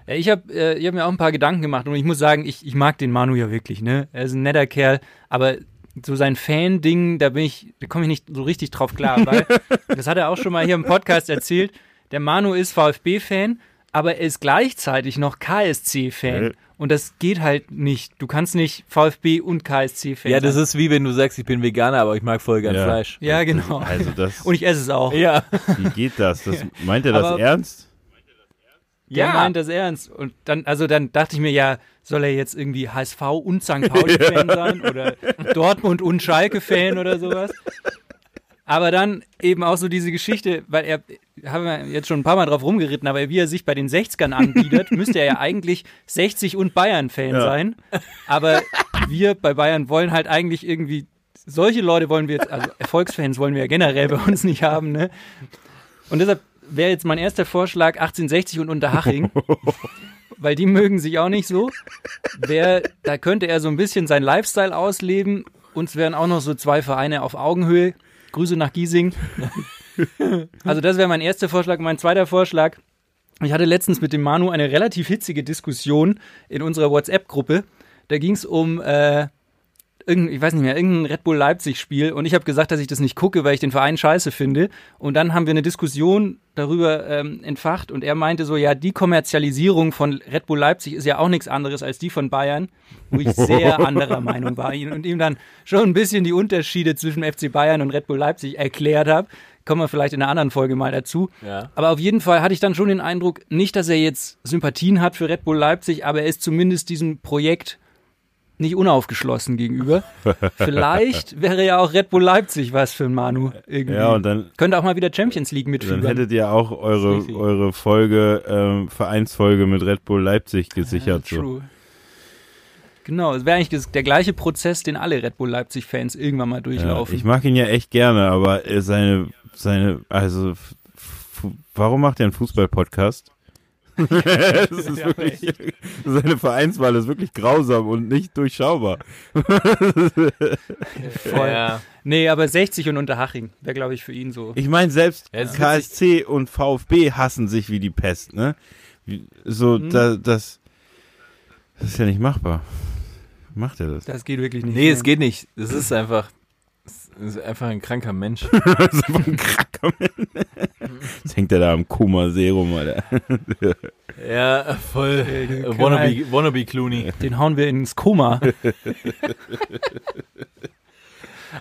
Ja, Ich habe äh, ich hab mir auch ein paar Gedanken gemacht und ich muss sagen, ich, ich mag den Manu ja wirklich, ne? Er ist ein netter Kerl, aber so sein Fan-Ding, da bin ich, da komme ich nicht so richtig drauf klar, weil das hat er auch schon mal hier im Podcast erzählt. Der Manu ist VfB-Fan, aber er ist gleichzeitig noch KSC-Fan. Äh. Und das geht halt nicht. Du kannst nicht VfB und KSC-Fan Ja, das sein. ist wie wenn du sagst, ich bin Veganer, aber ich mag voll gern Ja. Fleisch. Ja, genau. also das, Und ich esse es auch. Ja. wie geht das? das meint er das Aber- ernst? Der Ja. meint das ernst. Und dann, also dann dachte ich mir, ja, soll er jetzt irgendwie HSV und St. Pauli-Fan sein oder Dortmund und Schalke-Fan oder sowas? Aber dann eben auch so diese Geschichte, weil er, haben wir jetzt schon ein paar Mal drauf rumgeritten, aber wie er sich bei den 60ern anbietet, müsste er ja eigentlich 60 und Bayern-Fan Ja. sein. Aber wir bei Bayern wollen halt eigentlich irgendwie, solche Leute wollen wir jetzt, also Erfolgsfans wollen wir ja generell bei uns nicht haben, ne? Und deshalb wäre jetzt mein erster Vorschlag 1860 und Unterhaching, weil die mögen sich auch nicht so. Wär, da könnte er so ein bisschen sein Lifestyle ausleben. Uns wären auch noch so zwei Vereine auf Augenhöhe. Grüße nach Giesing. Also das wäre mein erster Vorschlag. Mein zweiter Vorschlag. Ich hatte letztens mit dem Manu eine relativ hitzige Diskussion in unserer WhatsApp-Gruppe. Da ging es um äh, irgendein, ich weiß nicht mehr, irgendein Red Bull Leipzig-Spiel und ich habe gesagt, dass ich das nicht gucke, weil ich den Verein scheiße finde. Und dann haben wir eine Diskussion darüber ähm, entfacht und er meinte so, ja, die Kommerzialisierung von Red Bull Leipzig ist ja auch nichts anderes als die von Bayern, wo ich sehr anderer Meinung war und ihm dann schon ein bisschen die Unterschiede zwischen FC Bayern und Red Bull Leipzig erklärt habe. Kommen wir vielleicht in einer anderen Folge mal dazu. Ja. Aber auf jeden Fall hatte ich dann schon den Eindruck, nicht, dass er jetzt Sympathien hat für Red Bull Leipzig, aber er ist zumindest diesem Projekt nicht unaufgeschlossen gegenüber. Vielleicht wäre ja auch Red Bull Leipzig was für ein Manu irgendwie. Ja, und dann, Könnte auch mal wieder Champions League dann mitfiebern. hättet ihr auch eure, eure Folge, ähm, Vereinsfolge mit Red Bull Leipzig gesichert. so. True. Genau, es wäre eigentlich der gleiche Prozess, den alle Red Bull Leipzig-Fans irgendwann mal Ja, durchlaufen. ich mag ihn ja echt gerne, aber äh, seine, seine, also warum macht er einen Fußball-Podcast? das ist wirklich, seine Vereinswahl ist wirklich grausam und nicht durchschaubar. Voll. Ja. Nee, aber 60 und Unterhaching wäre, glaube ich, für ihn so. Ich meine, selbst Ja, es KSC und VfB hassen sich wie die Pest, ne? So, Mhm. da, das, das ist ja nicht machbar. Macht er das? Das geht wirklich nicht. Nee, es geht nicht. Das ist einfach, ist einfach ein kranker Mensch. das ist einfach ein kranker Mensch. Jetzt hängt er da am Kuma-Serum, Alter. Ja, voll. können Wannabe, wannabe Clooney. Den hauen wir ins Koma.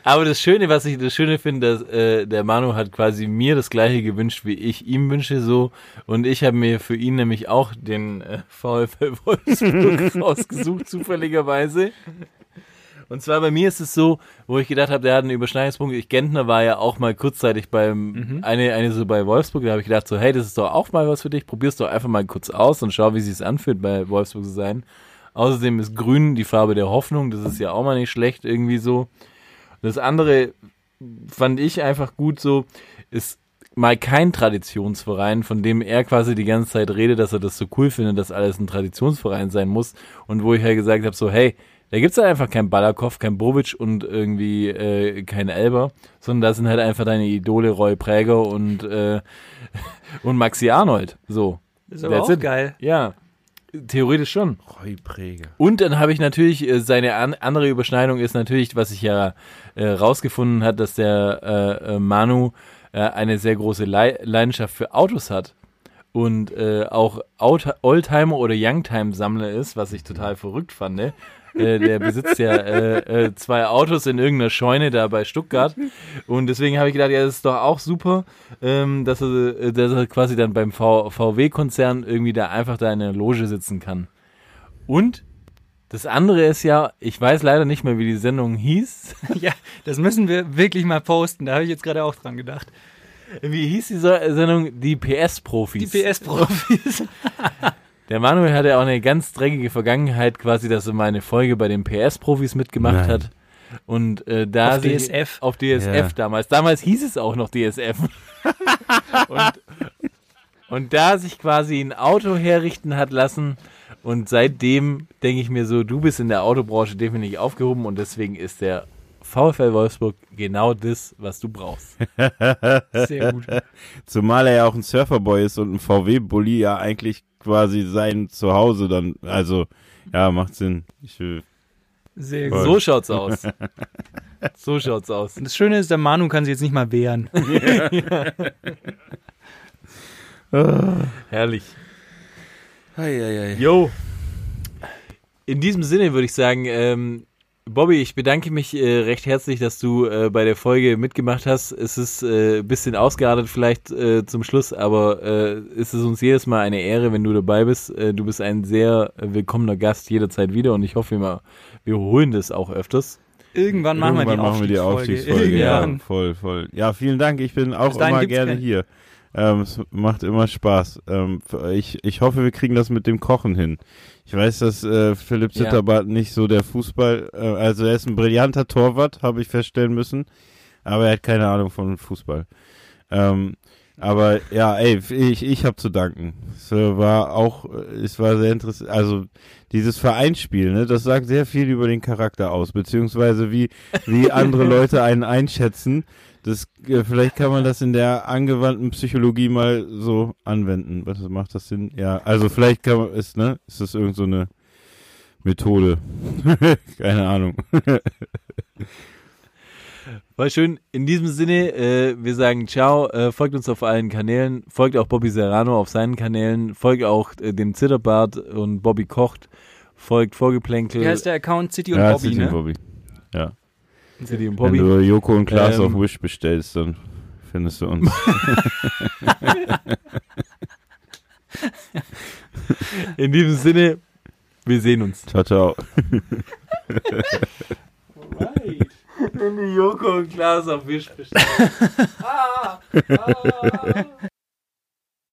Aber das Schöne, was ich das Schöne finde, dass äh, der Manu hat quasi mir das gleiche gewünscht, wie ich ihm wünsche so. Und ich habe mir für ihn nämlich auch den äh, VfL Wolfsburg rausgesucht, zufälligerweise. Und zwar bei mir ist es so, wo ich gedacht habe, der hat einen Überschneidungspunkt. Ich Gentner war ja auch mal kurzzeitig beim eine eine so bei Wolfsburg. Da habe ich gedacht so, hey, das ist doch auch mal was für dich. Probier's doch einfach mal kurz aus und schau, wie sich's anfühlt, bei Wolfsburg zu sein. Außerdem ist Grün die Farbe der Hoffnung. Das ist ja auch mal nicht schlecht irgendwie so. Das andere fand ich einfach gut so, ist mal kein Traditionsverein, von dem er quasi die ganze Zeit redet, dass er das so cool findet, dass alles ein Traditionsverein sein muss. Und wo ich halt gesagt habe, so, hey, da gibt's halt einfach keinen Ballerkopf, kein Bobic und irgendwie äh, kein Elber, sondern da sind halt einfach deine Idole Roy Präger und, äh, und Maxi Arnold. So. Das ist aber That's auch it. geil. Ja, theoretisch schon. Roy Präger. Und dann habe ich natürlich, äh, seine an, andere Überschneidung ist natürlich, was ich ja äh, rausgefunden hat, dass der äh, äh, Manu äh, eine sehr große Lei Leidenschaft für Autos hat und äh, auch Oldtimer oder Youngtime-Sammler ist, was ich total verrückt fand. Ne? Äh, der besitzt ja äh, äh, zwei Autos in irgendeiner Scheune da bei Stuttgart. Und deswegen habe ich gedacht, ja, das ist doch auch super, ähm, dass, er, äh, dass er quasi dann beim VW-Konzern irgendwie da einfach da in einer Loge sitzen kann. Und das andere ist ja, ich weiß leider nicht mehr, wie die Sendung hieß. Ja, das müssen wir wirklich mal posten. Da habe ich jetzt gerade auch dran gedacht. Wie hieß die Sendung? Die PS-Profis. Die PS-Profis. Der Manuel hatte auch eine ganz dreckige Vergangenheit, quasi, dass er mal eine Folge bei den PS-Profis mitgemacht Nein. hat. Und äh, da Auf DSF. Auf DSF Ja. damals. Damals hieß es auch noch DSF. und, und da sich quasi ein Auto herrichten hat lassen. Und seitdem denke ich mir so, du bist in der Autobranche definitiv aufgehoben und deswegen ist der VfL Wolfsburg genau das, was du brauchst. Sehr gut. Zumal er ja auch ein Surferboy ist und ein VW-Bully ja eigentlich quasi sein Zuhause dann, also, ja, macht Sinn. Ich, Sehr Voll. gut. So schaut's aus. So schaut's aus. Und das Schöne ist, der Manu kann sich jetzt nicht mal wehren. Herrlich. Eieiei. Jo. In diesem Sinne würde ich sagen, ähm, Bobby, ich bedanke mich äh, recht herzlich, dass du äh, bei der Folge mitgemacht hast. Es ist äh, ein bisschen ausgeartet vielleicht äh, zum Schluss, aber äh, es ist uns jedes Mal eine Ehre, wenn du dabei bist. Äh, du bist ein sehr willkommener Gast jederzeit wieder und ich hoffe immer, wir holen das auch öfters. Irgendwann machen wir die Irgendwann machen wir die Aufstiegsfolge. Ja, Irgendwann. voll, voll. Ja, vielen Dank. Ich bin auch immer gerne kein- hier. Ähm, es macht immer Spaß. Ähm, ich, ich hoffe, wir kriegen das mit dem Kochen hin. Ich weiß, dass äh, Philipp Ja. Zitterbart nicht so der Fußball, äh, also er ist ein brillanter Torwart, habe ich feststellen müssen, aber er hat keine Ahnung von Fußball. Ähm, aber ja, ey, ich, ich habe zu danken. Es war auch, es war sehr interessant. Also dieses Vereinsspiel, ne, das sagt sehr viel über den Charakter aus, beziehungsweise wie wie andere Leute einen einschätzen. Das äh, vielleicht kann man das in der angewandten Psychologie mal so anwenden. Was macht das Sinn? Ja, also vielleicht kann man ist ne, ist das irgend so eine Methode? keine Ahnung. War schön. In diesem Sinne, äh, wir sagen ciao, äh, folgt uns auf allen Kanälen, folgt auch Bobby Serrano auf seinen Kanälen, folgt auch äh, dem Zitterbart und Bobby kocht, folgt Vorgeplänkel, Wie heißt der Account? City und ja, Bobby, City ne? Bobby. Ja. City und Wenn Bobby. du Joko und Klaas Ähm, auf Wish bestellst, dann findest du uns. In diesem Sinne, wir sehen uns. ciao, ciao. Wenn die Joko und Klaas auf Wisch bestellen.